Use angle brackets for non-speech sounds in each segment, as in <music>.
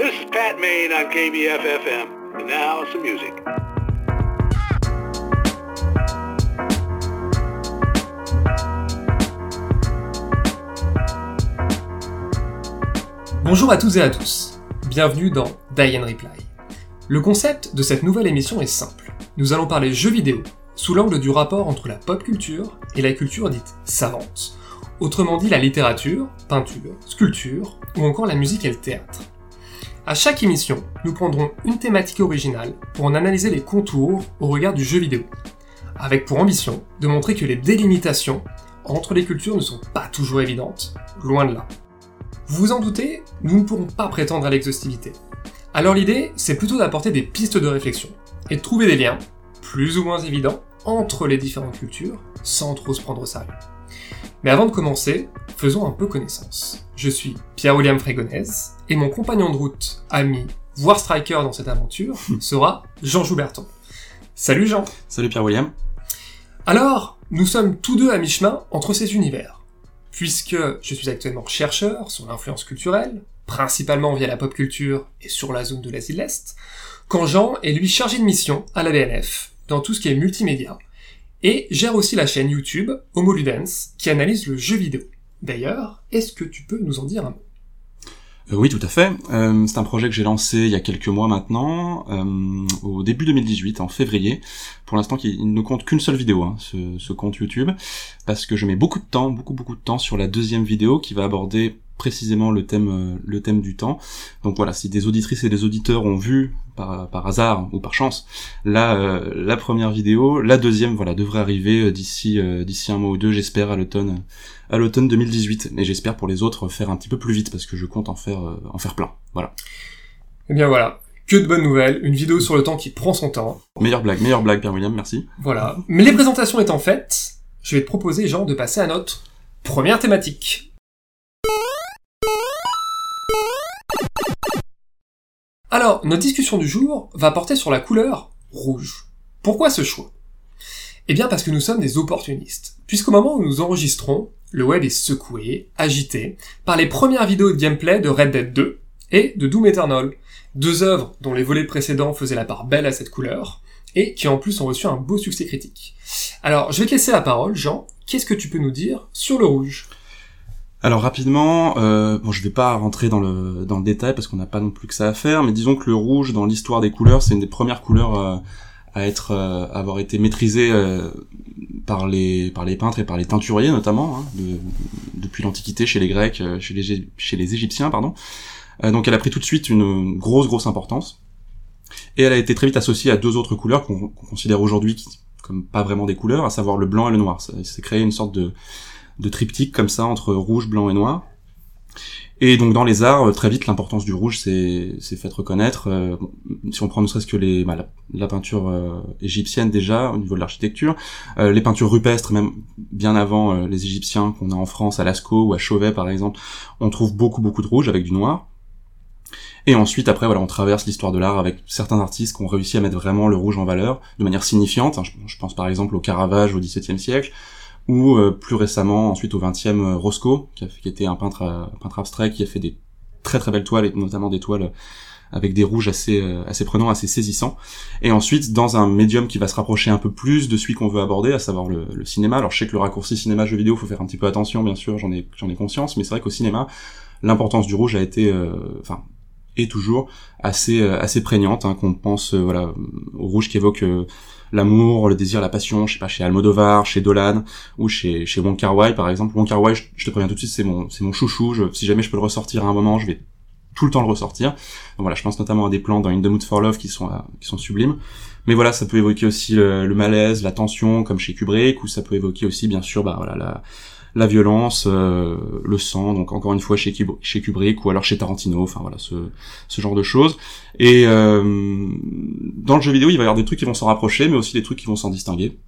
This is Pat Main on. Bonjour à tous et à tous. Bienvenue dans Die and Reply. Le concept de cette nouvelle émission est simple. Nous allons parler jeux vidéo sous l'angle du rapport entre la pop culture et la culture dite savante. Autrement dit la littérature, peinture, sculpture ou encore la musique et le théâtre. À chaque émission, nous prendrons une thématique originale pour en analyser les contours au regard du jeu vidéo, avec pour ambition de montrer que les délimitations entre les cultures ne sont pas toujours évidentes, loin de là. Vous vous en doutez, nous ne pourrons pas prétendre à l'exhaustivité. Alors l'idée, c'est plutôt d'apporter des pistes de réflexion, et de trouver des liens, plus ou moins évidents, entre les différentes cultures, sans trop se prendre au sérieux. Mais avant de commencer, faisons un peu connaissance. Je suis Pierre-William Frégonèse, et mon compagnon de route, ami, voire striker dans cette aventure, <laughs> sera Jean Jouberton. Salut Jean Salut Pierre-William. Alors, nous sommes tous deux à mi-chemin entre ces univers, puisque je suis actuellement chercheur sur l'influence culturelle, principalement via la pop culture et sur la zone de l'Asie de l'Est, quand Jean est lui chargé de mission à la BNF, dans tout ce qui est multimédia, et gère aussi la chaîne YouTube Homoludens, qui analyse le jeu vidéo. D'ailleurs, est-ce que tu peux nous en dire un mot? Euh, oui, tout à fait. Euh, c'est un projet que j'ai lancé il y a quelques mois maintenant, euh, au début 2018, en février. Pour l'instant, il ne compte qu'une seule vidéo, hein, ce compte YouTube, parce que je mets beaucoup de temps, beaucoup beaucoup de temps sur la deuxième vidéo qui va aborder précisément le thème euh, le thème du temps. Donc voilà, si des auditrices et des auditeurs ont vu par, par hasard ou par chance la euh, la première vidéo, la deuxième voilà devrait arriver euh, d'ici euh, d'ici un mois ou deux, j'espère à l'automne à l'automne 2018. Mais j'espère pour les autres faire un petit peu plus vite parce que je compte en faire euh, en faire plein. Voilà. Eh bien voilà, que de bonnes nouvelles, une vidéo sur le temps qui prend son temps. Meilleure blague, meilleure blague, Pierre William, merci. Voilà. Mais les présentations étant faites, je vais te proposer, Jean, de passer à notre première thématique. Alors, notre discussion du jour va porter sur la couleur rouge. Pourquoi ce choix? Eh bien parce que nous sommes des opportunistes. Puisqu'au moment où nous enregistrons, le web est secoué, agité, par les premières vidéos de gameplay de Red Dead 2 et de Doom Eternal. Deux œuvres dont les volets précédents faisaient la part belle à cette couleur, et qui en plus ont reçu un beau succès critique. Alors, je vais te laisser la parole, Jean. Qu'est-ce que tu peux nous dire sur le rouge? Alors rapidement, euh, bon, je vais pas rentrer dans le dans le détail parce qu'on n'a pas non plus que ça à faire, mais disons que le rouge dans l'histoire des couleurs, c'est une des premières couleurs euh, à être euh, avoir été maîtrisée euh, par les par les peintres et par les teinturiers notamment hein, de- depuis l'Antiquité chez les Grecs, chez les chez les Égyptiens pardon. Donc elle a pris tout de suite une grosse grosse importance et elle a été très vite associée à deux autres couleurs qu'on considère aujourd'hui comme pas vraiment des couleurs, à savoir le blanc et le noir. Ça s'est créé une sorte de de triptyque comme ça entre rouge, blanc et noir. Et donc dans les arts, euh, très vite, l'importance du rouge s'est faite reconnaître. Euh, si on prend ne serait-ce que les, bah, la, peinture euh, égyptienne déjà, au niveau de l'architecture, euh, les peintures rupestres, même bien avant euh, les Égyptiens qu'on a en France, à Lascaux ou à Chauvet par exemple, on trouve beaucoup beaucoup de rouge avec du noir. Et ensuite, après, voilà, on traverse l'histoire de l'art avec certains artistes qui ont réussi à mettre vraiment le rouge en valeur de manière signifiante. hein. Je pense par exemple au Caravage au XVIIe siècle, ou euh, plus récemment, ensuite au XXe, euh, Roscoe, qui, a qui était un peintre, euh, peintre abstrait, qui a fait des très très belles toiles, et notamment des toiles avec des rouges assez assez prenants, assez saisissants. Et ensuite, dans un médium qui va se rapprocher un peu plus de celui qu'on veut aborder, à savoir le, le cinéma. Alors je sais que le raccourci cinéma-jeu vidéo, faut faire un petit peu attention, bien sûr, j'en ai j'en ai conscience, mais c'est vrai qu'au cinéma, l'importance du rouge a été, euh, enfin, est toujours assez assez prégnante, hein, qu'on pense voilà au rouge qui évoque euh, l'amour, le désir, la passion, je sais pas, chez Almodovar, chez Dolan, ou chez, chez Wong Kar Wai, par exemple. Wong Kar je, te préviens tout de suite, c'est mon, c'est mon chouchou, je, si jamais je peux le ressortir à un moment, je vais tout le temps le ressortir. Voilà, je pense notamment à des plans dans In the Mood for Love qui sont, euh, qui sont sublimes. Mais voilà, ça peut évoquer aussi le, le malaise, la tension, comme chez Kubrick, ou ça peut évoquer aussi, bien sûr, bah voilà, la, la violence, euh, le sang, donc encore une fois chez, Kub- chez Kubrick, ou alors chez Tarantino, enfin voilà, ce, genre de choses. Et euh, dans le jeu vidéo, il va y avoir des trucs qui vont s'en rapprocher, mais aussi des trucs qui vont s'en distinguer.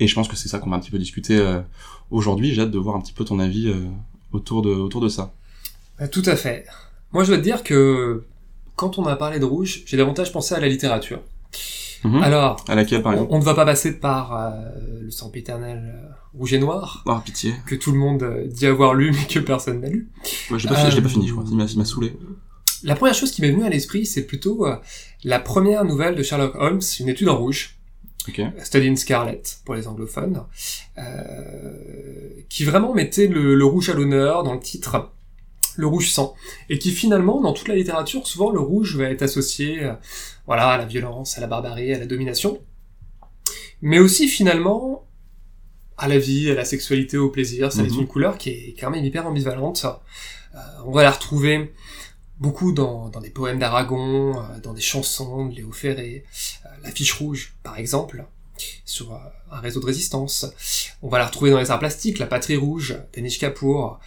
Et je pense que c'est ça qu'on va un petit peu discuter euh, aujourd'hui. J'ai hâte de voir un petit peu ton avis autour de autour de ça. Bah, Tout à fait. Moi, je dois te dire que quand on a parlé de rouge, j'ai davantage pensé à la littérature. Mhm. Alors, À laquelle, par on, ne va pas passer par euh, le sempiternel euh, rouge et noir, Oh, pitié. que tout le monde euh, dit avoir lu, mais que personne n'a lu. Moi, je l'ai pas, fini- je l'ai pas Euh, fini, je crois. Il m'a saoulé. la première chose qui m'est venue à l'esprit, c'est plutôt euh, la première nouvelle de Sherlock Holmes, une étude en rouge. Study in Scarlet pour les anglophones, euh, qui vraiment mettait le, le rouge à l'honneur dans le titre, le rouge sang, et qui finalement, dans toute la littérature, souvent le rouge va être associé, euh, voilà, à la violence, à la barbarie, à la domination, mais aussi finalement à la vie, à la sexualité, au plaisir. Ça Mhm. est une couleur qui est quand même hyper ambivalente. Euh, on va la retrouver beaucoup dans, dans des poèmes d'Aragon, euh, dans des chansons de Léo Ferré, euh, la fiche rouge, par exemple, sur euh, un réseau de résistance. On va la retrouver dans les arts plastiques, la patrie rouge, d'Anish Kapoor,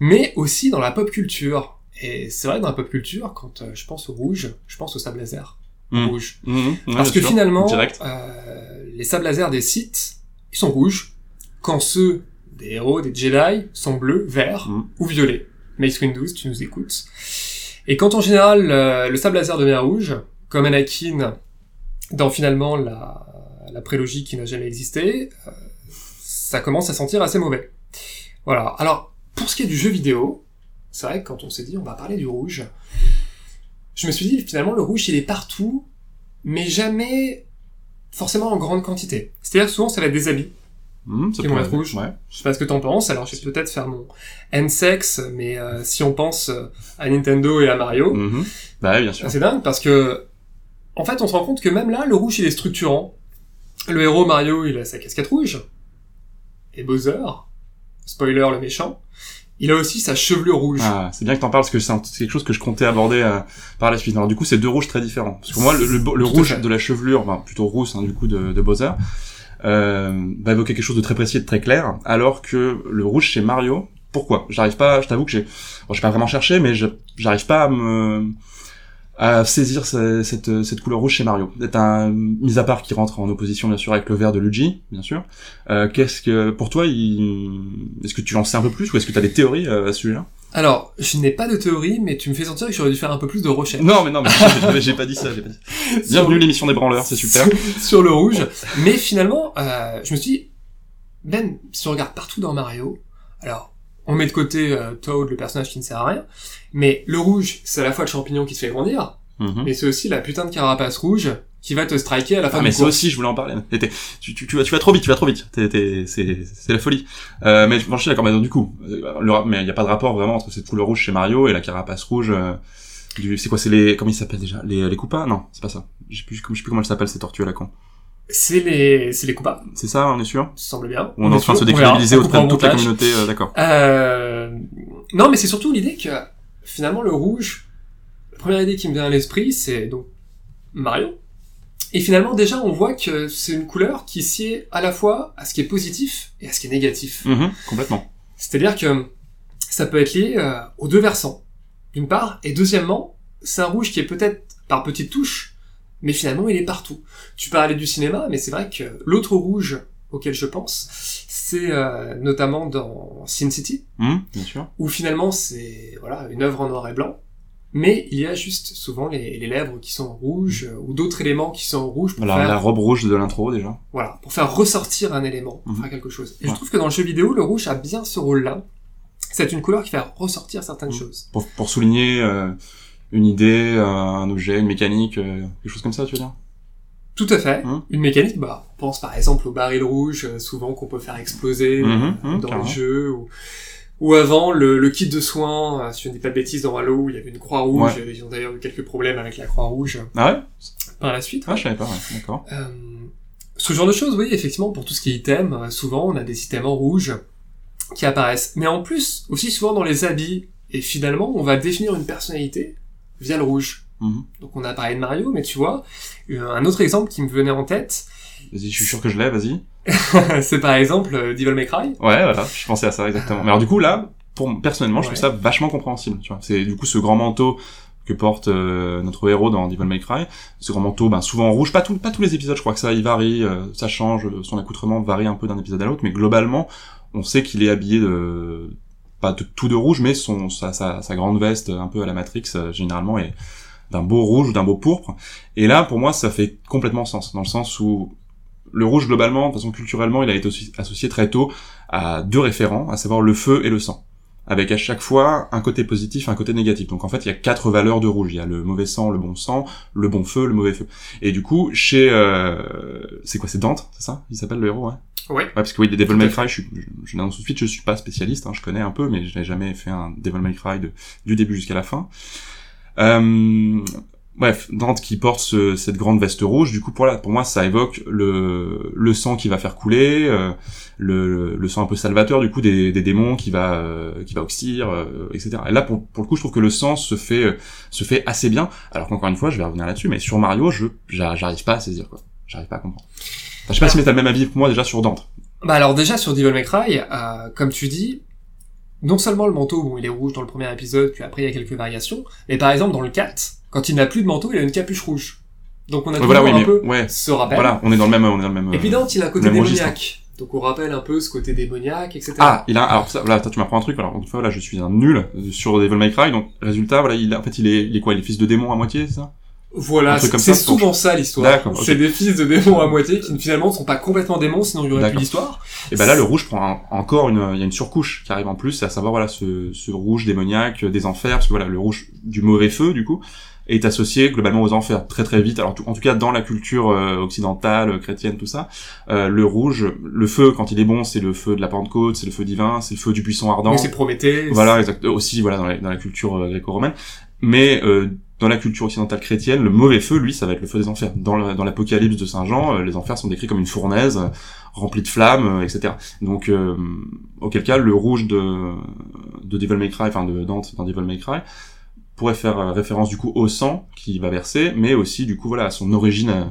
mais aussi dans la pop culture. Et c'est vrai que dans la pop culture, quand euh, je pense au rouge, je pense au sable laser Mhm. rouge. Mhm, ouais, Parce que sûr. finalement, euh, les sables laser des sites, ils sont rouges, quand ceux des héros, des Jedi, sont bleus, verts ou violets. Mace Windu, si tu nous écoutes. Et quand en général, euh, le sable laser devient rouge, comme Anakin dans finalement la, la prélogie qui n'a jamais existé, euh, ça commence à sentir assez mauvais. Voilà. Alors, pour ce qui est du jeu vidéo, c'est vrai que quand on s'est dit on va parler du rouge, je me suis dit finalement le rouge il est partout, mais jamais forcément en grande quantité. C'est-à-dire souvent ça va être des habits. Ça qui vont être- rouges. Ouais. Je sais pas ce que t'en penses, alors je vais peut-être faire mon N-sex, mais euh, si on pense euh, à Nintendo et à Mario, Mhm. Bah ouais, bien sûr. c'est dingue parce que en fait on se rend compte que même là le rouge il est structurant. Le héros Mario il a sa casquette rouge, et Bowser, spoiler le méchant, il a aussi sa chevelure rouge. Ah, c'est bien que t'en parles parce que c'est quelque chose que je comptais aborder euh, par la suite. Alors du coup, c'est deux rouges très différents. Parce que moi, le, rouge de la chevelure, enfin, plutôt rousse hein, du coup de, de Bowser, euh, va évoquer quelque chose de très précis et de très clair, alors que le rouge chez Mario, pourquoi? J'arrive pas, je t'avoue que j'ai, bon, j'ai pas vraiment cherché, mais j'arrive pas à me à saisir ce- cette, cette couleur rouge chez Mario. Un mis à part qui rentre en opposition bien sûr avec le vert de Luigi, bien sûr. Euh, Qu'est-ce que pour toi, il... est-ce que tu en sais un peu plus ou est-ce que tu as des théories euh, à ce sujet-là? Alors, je n'ai pas de théorie, mais tu me fais sentir que j'aurais dû faire un peu plus de recherche. Non, mais non, mais j'ai- pas dit ça. pas dit <laughs> Bienvenue l'émission des branleurs, c'est super. <laughs> sur, sur le rouge. Mais finalement, euh, je me suis dit, même si on regarde partout dans Mario, alors on met de côté euh, Toad, le personnage qui ne sert à rien, mais le rouge, c'est à la fois le champignon qui te fait grandir, Mhm. mais c'est aussi la putain de carapace rouge qui va te striker à la fin Ah, mais ça aussi, je voulais en parler. Tu, tu, tu, vas, tu vas trop vite, tu vas trop vite. C'est, la folie. Euh, mais bon, je suis d'accord, mais donc, du coup, euh, le- mais il n'y a pas de rapport vraiment entre cette couleur rouge chez Mario et la carapace rouge. euh, c'est quoi, c'est les, comment ils s'appellent déjà? Les, les Koopas Non, c'est pas ça. Je sais plus, je sais plus comment elles s'appellent ces tortues à la con. C'est les, c'est les coupables, C'est ça, on est sûr ça semble bien. On est en train de se décrédibiliser auprès de toute la communauté, euh, d'accord. Euh... Non, mais c'est surtout l'idée que finalement le rouge, la première idée qui me vient à l'esprit, c'est donc Mario. Et finalement, déjà, on voit que c'est une couleur qui sied à la fois à ce qui est positif et à ce qui est négatif. Mhm, complètement. C'est-à-dire que ça peut être lié euh, aux deux versants, d'une part, et deuxièmement, c'est un rouge qui est peut-être par petites touches, mais finalement il est partout. Tu parlais du cinéma, mais c'est vrai que l'autre rouge auquel je pense, c'est euh, notamment dans Sin City, bien sûr. où finalement c'est voilà une œuvre en noir et blanc, mais il y a juste souvent les, les lèvres qui sont rouges euh, ou d'autres éléments qui sont rouges pour La, faire la robe rouge de l'intro déjà. voilà pour faire ressortir un élément, pour Mhm. faire quelque chose. Et Ouais. je trouve que dans le jeu vidéo, le rouge a bien ce rôle-là. C'est une couleur qui fait ressortir certaines choses. Pour, pour souligner euh, une idée, euh, un objet, une mécanique, euh, quelque chose comme ça, tu veux dire? Tout à fait. Mhm. Une mécanique, bah, on pense par exemple au baril rouge, euh, souvent qu'on peut faire exploser Mhm, mhm, dans les jeux, ou, ou avant le, le kit de soins, si je ne dis pas de bêtises, dans Halo, où il y avait une croix rouge, Ouais. ils ont d'ailleurs eu quelques problèmes avec la croix rouge Ah ouais? par la suite. Ah, je savais pas, ouais, d'accord. Euh, ce genre de choses, oui, effectivement, pour tout ce qui est item, souvent on a des items en rouge qui apparaissent. Mais en plus, aussi souvent dans les habits, et finalement, on va définir une personnalité via le rouge. Mhm. Donc on a parlé de Mario, mais tu vois, euh, un autre exemple qui me venait en tête, Vas-y, je suis sûr que je l'ai, vas-y. <laughs> c'est par exemple euh, Devil May Cry. Ouais, voilà, je pensais à ça exactement. Mais alors du coup là, pour personnellement, je Ouais. trouve ça vachement compréhensible. Tu vois, c'est du coup ce grand manteau que porte euh, notre héros dans Devil May Cry. Ce grand manteau, ben souvent en rouge, pas tout, pas tous les épisodes. Je crois que ça, il varie, euh, ça change, son accoutrement varie un peu d'un épisode à l'autre, mais globalement, on sait qu'il est habillé de pas tout de rouge, mais sa, grande veste un peu à la Matrix euh, généralement est d'un beau rouge ou d'un beau pourpre. Et là, pour moi, ça fait complètement sens, dans le sens où le rouge globalement, de façon culturellement, il a été associé très tôt à deux référents, à savoir le feu et le sang. Avec à chaque fois un côté positif un côté négatif. Donc en fait, il y a quatre valeurs de rouge. Il y a le mauvais sang, le bon sang, le bon feu, le mauvais feu. Et du coup, chez... Euh... C'est quoi? C'est Dante, c'est ça? Il s'appelle le héros, ouais Ouais. Ouais, parce que oui, les Devil May Cry, je, suis, je, je l'annonce tout de suite, je suis pas spécialiste, hein, je connais un peu, mais je n'ai jamais fait un Devil May Cry de, du début jusqu'à la fin. Euh, bref, Dante qui porte ce, cette grande veste rouge, du coup, pour, là, pour moi, ça évoque le, le sang qui va faire couler, euh, le, le sang un peu salvateur, du coup, des, des démons qui va, euh, qui va oxyre, euh, etc. Et là, pour, pour le coup, je trouve que le sang se fait, se fait assez bien, alors qu'encore une fois, je vais revenir là-dessus, mais sur Mario, je, j'arrive pas à saisir, quoi. J'arrive pas à comprendre. Enfin, je sais pas si t'as le même avis que moi déjà sur Dante. Bah alors déjà sur Devil May Cry, euh, comme tu dis, non seulement le manteau, bon il est rouge dans le premier épisode, puis après il y a quelques variations, mais par exemple dans le 4, quand il n'a plus de manteau, il a une capuche rouge. Donc on a toujours voilà, oui, un mais, peu ouais. ce rappel. Voilà, on est dans le même, on est dans le même. Et puis Dante, il a un côté démoniaque. Donc on rappelle un peu ce côté démoniaque, etc. Ah, il a, alors ça, voilà, toi, tu m'apprends un truc. Alors une fois, là, je suis un nul sur Devil May Cry. Donc résultat, voilà, il, a- en fait, il est, il est quoi Il est fils de démon à moitié, c'est ça? Voilà, c'est ça, souvent ça l'histoire. C'est des fils de démons à moitié qui finalement ne sont pas complètement démons, sinon il y aurait plus d'histoire. Et ben là, le rouge prend un- encore une, il y a une surcouche qui arrive en plus, c'est à savoir voilà ce, ce rouge démoniaque euh, des enfers, parce que voilà le rouge du mauvais feu du coup est associé globalement aux enfers très très vite. Alors tout- en tout cas dans la culture euh, occidentale, euh, chrétienne, tout ça, euh, le rouge, le feu quand il est bon, c'est le feu de la Pentecôte, c'est le feu divin, c'est le feu du buisson ardent. Donc c'est Prométhée. Voilà, exact. Aussi, voilà, dans la, dans la culture euh, gréco-romaine. Mais euh, dans la culture occidentale chrétienne, le mauvais feu, lui, ça va être le feu des enfers. Dans l'Apocalypse de Saint Jean, euh, les enfers sont décrits comme une fournaise euh, remplie de flammes, euh, etc. Donc, euh, auquel cas, le rouge de, de Devil May Cry, enfin de Dante dans Devil May Cry, pourrait faire référence du coup au sang qu'il va verser, mais aussi du coup voilà à son origine. euh,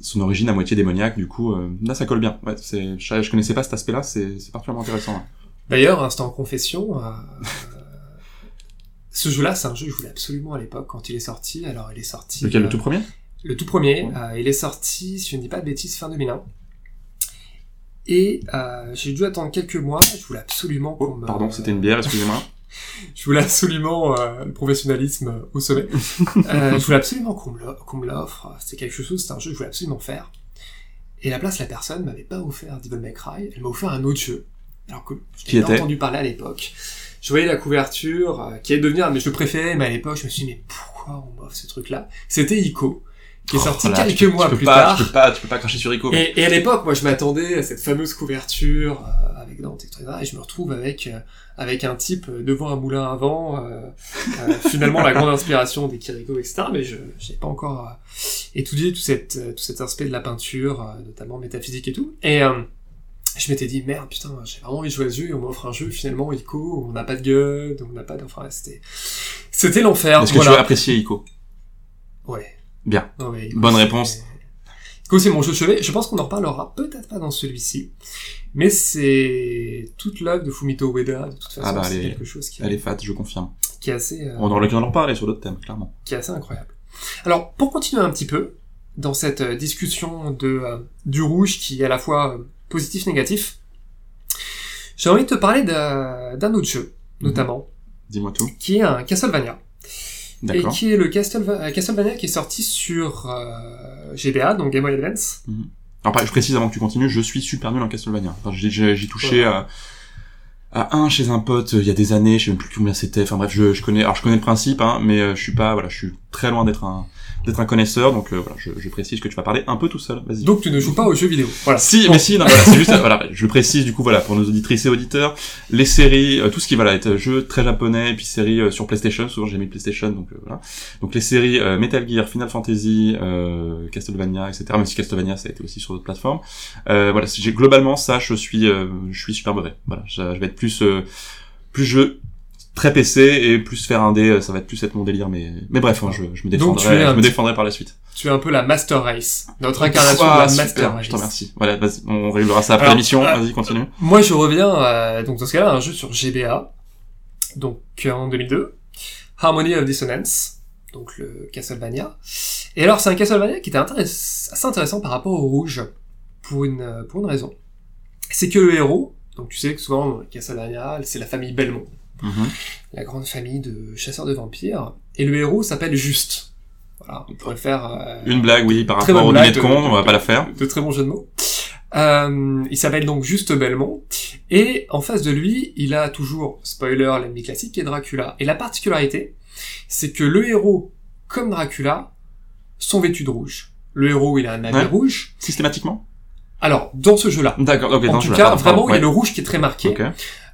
son origine à moitié démoniaque, du coup, là ça colle bien. Ouais, je, je connaissais pas cet aspect-là, c'est, particulièrement intéressant. ouais. D'ailleurs, instant confession, ce jeu-là, c'est un jeu que je voulais absolument à l'époque quand il est sorti. Alors, il est sorti. Lequel, euh, le tout premier? Le tout premier, Ouais. euh, il est sorti, si je ne dis pas de bêtises, fin 2001. Et euh, j'ai dû attendre quelques mois. Je voulais absolument qu'on Oh, me- pardon, c'était une bière, excusez-moi. <laughs> Je voulais absolument euh, le professionnalisme euh, au sommet. <laughs> Euh, je voulais absolument qu'on me l'offre. C'était quelque chose, c'était un jeu que je voulais absolument faire. Et à la place, la personne m'avait pas offert Devil May Cry, elle m'a offert un autre jeu. Alors que je pas entendu parler à l'époque. Je voyais la couverture, euh, qui allait devenir, mais je le préférais, mais à l'époque, je me suis dit, mais pourquoi on m'offre ce truc-là? C'était Ico, qui est sorti Oh là, quelques tu mois tu peux plus pas, tard. Tu peux pas, tu peux pas cracher sur Rico. Et, et à l'époque, moi, je m'attendais à cette fameuse couverture euh, avec Dante, etc. Et je me retrouve avec euh, avec un type devant un moulin à vent, euh, euh, finalement la grande inspiration des Kiriko, etc. Mais je n'ai pas encore euh, étudié tout, cette, euh, tout cet aspect de la peinture, euh, notamment métaphysique et tout. Et euh, je m'étais dit, merde, putain, j'ai vraiment envie de jouer à ce jeu, et on m'offre un jeu, finalement, Ico, où on n'a pas de gun, on n'a pas de... Enfin, c'était... C'était l'enfer, Est-ce que tu as apprécié Ico? Ouais. Bien. Ico, Bonne réponse. Ico, c'est mon jeu de chevet. Je pense qu'on en reparlera peut-être pas dans celui-ci. Mais c'est toute l'œuvre de Fumito Ueda, de toute façon. Ah bah, c'est quelque chose qui, Elle est fat, je confirme. qui est assez, euh, On aura l'occasion d'en sur d'autres thèmes, clairement. qui est assez incroyable. Alors, pour continuer un petit peu dans cette euh, discussion de euh, du rouge qui est à la fois euh, positif négatif, j'ai envie de te parler d'un autre jeu, Mhm. notamment, Dis-moi tout. qui est un Castlevania. Et qui est le Castleva- euh, Castlevania qui est sorti sur euh, GBA, donc Game Boy Advance. Alors, pareil, je précise avant que tu continues, je suis super nul en Castlevania. Enfin, j'ai, touché à, à un chez un pote euh, il y a des années, je sais même plus combien c'était. Enfin bref, je, je connais, alors je connais le principe, hein, mais je suis pas, voilà, je suis très loin d'être un, d'être un connaisseur, donc euh, voilà, je, je précise que tu vas parler un peu tout seul. Vas-y. Donc tu ne joues pas aux jeux vidéo. Voilà. Si, mais si, non, voilà, c'est juste, <laughs> voilà, je précise du coup, voilà, pour nos auditrices et auditeurs, les séries, euh, tout ce qui va là, être jeux très japonais, et puis séries euh, sur PlayStation, souvent j'ai mis PlayStation, donc euh, voilà. Donc les séries euh, Metal Gear, Final Fantasy, euh, Castlevania, etc. Même si Castlevania, ça a été aussi sur d'autres plateformes. Euh, voilà, si j'ai globalement ça, je suis, euh, je suis super mauvais. Voilà, je, je vais être plus, euh, plus jeu très PC et plus faire un dé, ça va être plus être mon délire, mais mais bref, hein, je, je me défendrai, je me défendrai par la suite. Tu es un peu la Master Race. Notre incarnation Ah, de la super, Master Race. je te remercie. Voilà, vas-y, on réglera ça après l'émission. euh, Vas-y, continue. Moi, je reviens, euh, donc dans ce cas-là, un jeu sur GBA, donc euh, en 2002, Harmony of Dissonance, donc le Castlevania. Et alors, c'est un Castlevania qui était intéress- assez intéressant par rapport au rouge, pour une, euh, pour une raison. C'est que le héros, donc tu sais que souvent, Castlevania, c'est la famille Belmont, Mhm. la grande famille de chasseurs de vampires, et le héros s'appelle Juste. Voilà, on pourrait faire... euh, Une blague, oui, par rapport au dîner de con, on va pas la faire. de très bons jeux de mots. Euh, il s'appelle donc Juste Belmont. Et en face de lui, il a toujours, spoiler, l'ennemi classique qui est Dracula. Et la particularité, c'est que le héros, comme Dracula, sont vêtus de rouge. Le héros, il a un habit Ouais. rouge. Systématiquement? Alors, dans ce jeu-là. D'accord, ok. En non, tout je l'ai cas, vraiment, il y a le rouge qui est très marqué.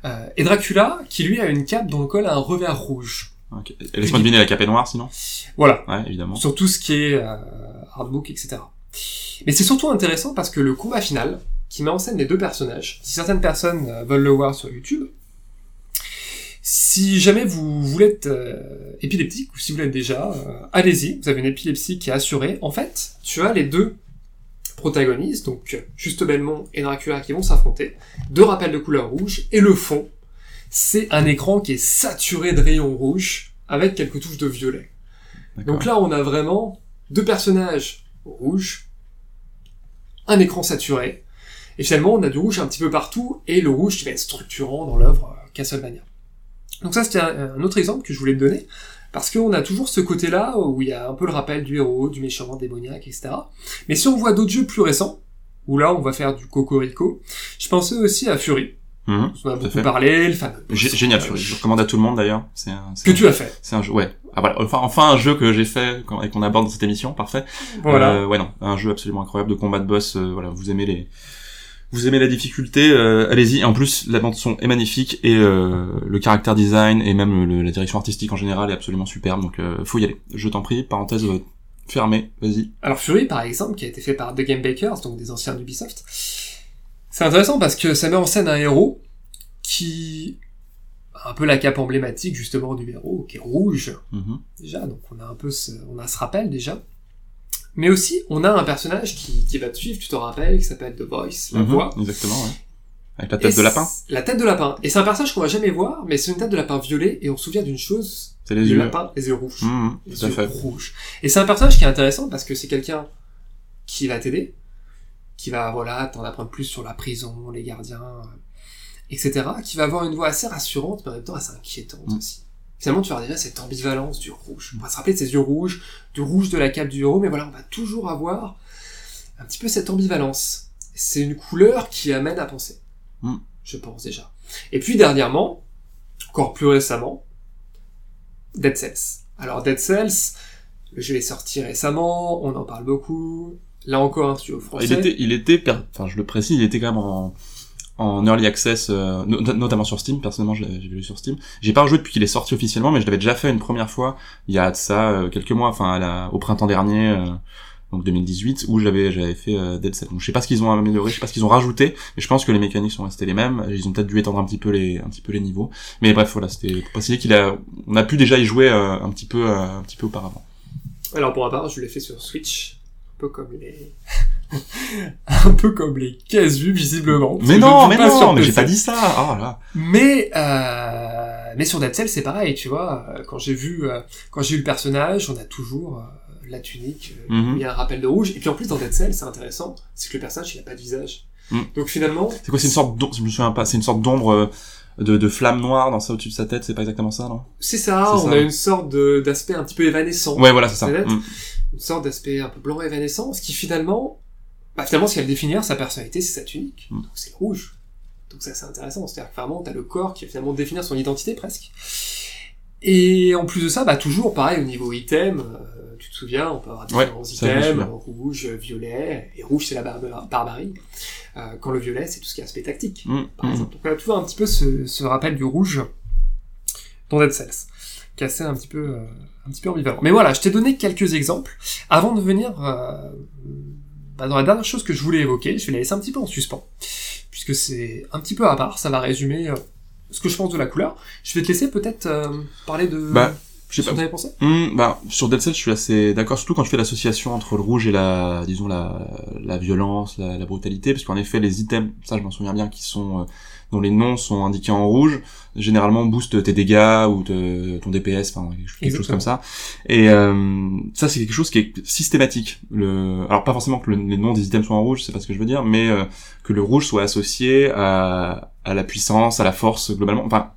Euh, et Dracula, qui lui a une cape dont le col a un revers rouge. ok. Et Laisse-moi deviner, la cape est noire, sinon Voilà. Ouais, évidemment. Sur tout ce qui est euh, artbook, etc. Mais c'est surtout intéressant parce que le combat final, qui met en scène les deux personnages, si certaines personnes euh, veulent le voir sur YouTube, si jamais vous voulez être euh, épileptique, ou si vous l'êtes déjà, euh, allez-y, vous avez une épilepsie qui est assurée. En fait, tu as les deux protagonistes, donc Juste Belmont et Dracula qui vont s'affronter, deux rappels de couleur rouge, et le fond, c'est un écran qui est saturé de rayons rouges, avec quelques touches de violet. Donc là, on a vraiment deux personnages rouges, un écran saturé, et finalement, on a du rouge un petit peu partout, et le rouge qui va être structurant dans l'œuvre euh, Castlevania. Donc ça, c'était un, un autre exemple que je voulais te donner, parce qu'on a toujours ce côté-là où il y a un peu le rappel du héros, du méchant, démoniaque, etc. Mais si on voit d'autres jeux plus récents, où là, on va faire du cocorico, je pensais aussi à Fury, Mhm. on a beaucoup parlé, le fameux... Gé- Génial, Euh, Fury. Je recommande à tout le monde d'ailleurs. C'est Que un- tu as fait. c'est un jeu, ouais. Ah voilà, enfin, enfin un jeu que j'ai fait quand- et qu'on aborde dans cette émission, parfait. Voilà. Euh, ouais non, un jeu absolument incroyable de combat de boss. euh, voilà, vous aimez les, vous aimez la difficulté, euh, allez-y. En plus, la bande son est magnifique et euh, le caractère design et même le- la direction artistique en général est absolument superbe. Donc euh, faut y aller. Je t'en prie. Parenthèse fermée. Vas-y. Alors Fury, par exemple, qui a été fait par The Game Bakers, donc des anciens d'Ubisoft, c'est intéressant parce que ça met en scène un héros qui a un peu la cape emblématique justement du héros, qui est rouge Mhm. déjà, donc on a un peu ce, on a ce rappel déjà. Mais aussi, on a un personnage qui, qui va te suivre, tu te rappelles, qui s'appelle The Voice, la Mhm, voix. Exactement. Ouais. Avec la Et tête de lapin. La tête de lapin. Et c'est un personnage qu'on va jamais voir, mais c'est une tête de lapin violet, et on se souvient d'une chose, C'est les le yeux. lapin, les yeux rouges Mhm, les yeux fait. rouges. Et c'est un personnage qui est intéressant parce que c'est quelqu'un qui va t'aider, qui va, voilà, t'en apprendre plus sur la prison, les gardiens, etc., qui va avoir une voix assez rassurante, mais en même temps assez inquiétante Mm. aussi. Finalement, tu vas déjà cette ambivalence du rouge. On va se rappeler de ses yeux rouges, du rouge de la cape du héros, mais voilà, on va toujours avoir un petit peu cette ambivalence. C'est une couleur qui amène à penser. Mm. Je pense déjà. Et puis dernièrement, encore plus récemment, Dead Cells. Alors Dead Cells, le jeu est sorti récemment, on en parle beaucoup. Là encore un studio français. Il était, il était, enfin je le précise, il était quand même en, en early access, euh, no- notamment sur Steam. Personnellement, j'ai vu sur Steam. J'ai pas rejoué depuis qu'il est sorti officiellement, mais je l'avais déjà fait une première fois il y a de ça euh, quelques mois, enfin au printemps dernier, euh, donc 2018, où j'avais j'avais fait euh, Dead Cells. Donc je sais pas ce qu'ils ont amélioré, je sais pas ce qu'ils ont rajouté, mais je pense que les mécaniques sont restées les mêmes. Ils ont peut-être dû étendre un petit peu les un petit peu les niveaux. Mais bref, voilà, c'était pour préciser qu'il a, on a pu déjà y jouer euh, un petit peu euh, un petit peu auparavant. Alors pour ma part, je l'ai fait sur Switch, un peu comme les... <laughs> un peu comme les casus, visiblement. Mais non, mais non, mais j'ai pas dit ça. Oh là. Mais euh, mais sur Dead Cells, c'est pareil, tu vois. euh, Quand j'ai vu euh, quand j'ai eu le personnage, on a toujours euh, la tunique, euh, Mhm. il y a un rappel de rouge. Et puis en plus dans Dead Cells, c'est intéressant, c'est que le personnage il a pas de visage. Mhm. Donc finalement, C'est quoi C'est une sorte d'ombre, je me souviens pas, c'est une sorte d'ombre de, de flamme noire dans ça au-dessus de sa tête, c'est pas exactement ça, non? C'est ça. On ça. a une sorte d'aspect un petit peu évanescent, Ouais, voilà, c'est ça. Mm. Une sorte d'aspect un peu blanc évanescent, ce qui finalement, bah finalement, ce qui va définir sa personnalité, c'est sa tunique. Mhm. Donc c'est le rouge. Donc ça c'est intéressant, c'est-à-dire que vraiment t'as le corps qui va finalement définir son identité presque. Et en plus de ça, bah toujours pareil au niveau item, euh, tu te souviens, on peut avoir différents items, rouge, violet, et rouge c'est la barba- barbarie, euh, quand le violet c'est tout ce qui est aspect tactique, Mm, par mm. exemple. Donc on a toujours un petit peu ce, ce rappel du rouge dans Dead Cells, qui est assez un petit peu, euh, un petit peu ambivalent. Mais voilà, je t'ai donné quelques exemples, avant de venir euh, bah, dans la dernière chose que je voulais évoquer, je vais la laisser un petit peu en suspens, puisque c'est un petit peu à part, ça va résumer euh, ce que je pense de la couleur. Je vais te laisser peut-être euh, parler de Bah, je sais pas. t'avais pensé. Hmm, bah, sur Dead je suis assez d'accord, surtout quand je fais l'association entre le rouge et la, disons, la, la violence, la, la brutalité, parce qu'en effet, les items, ça je m'en souviens bien, qui sont, euh, dont les noms sont indiqués en rouge, généralement boostent tes dégâts ou te- ton DPS, enfin, quelque, quelque chose comme ça. Et, euh, ça c'est quelque chose qui est systématique. Le, alors pas forcément que le- les noms des items soient en rouge, c'est pas ce que je veux dire, mais euh, que le rouge soit associé à, à la puissance, à la force, globalement. Enfin,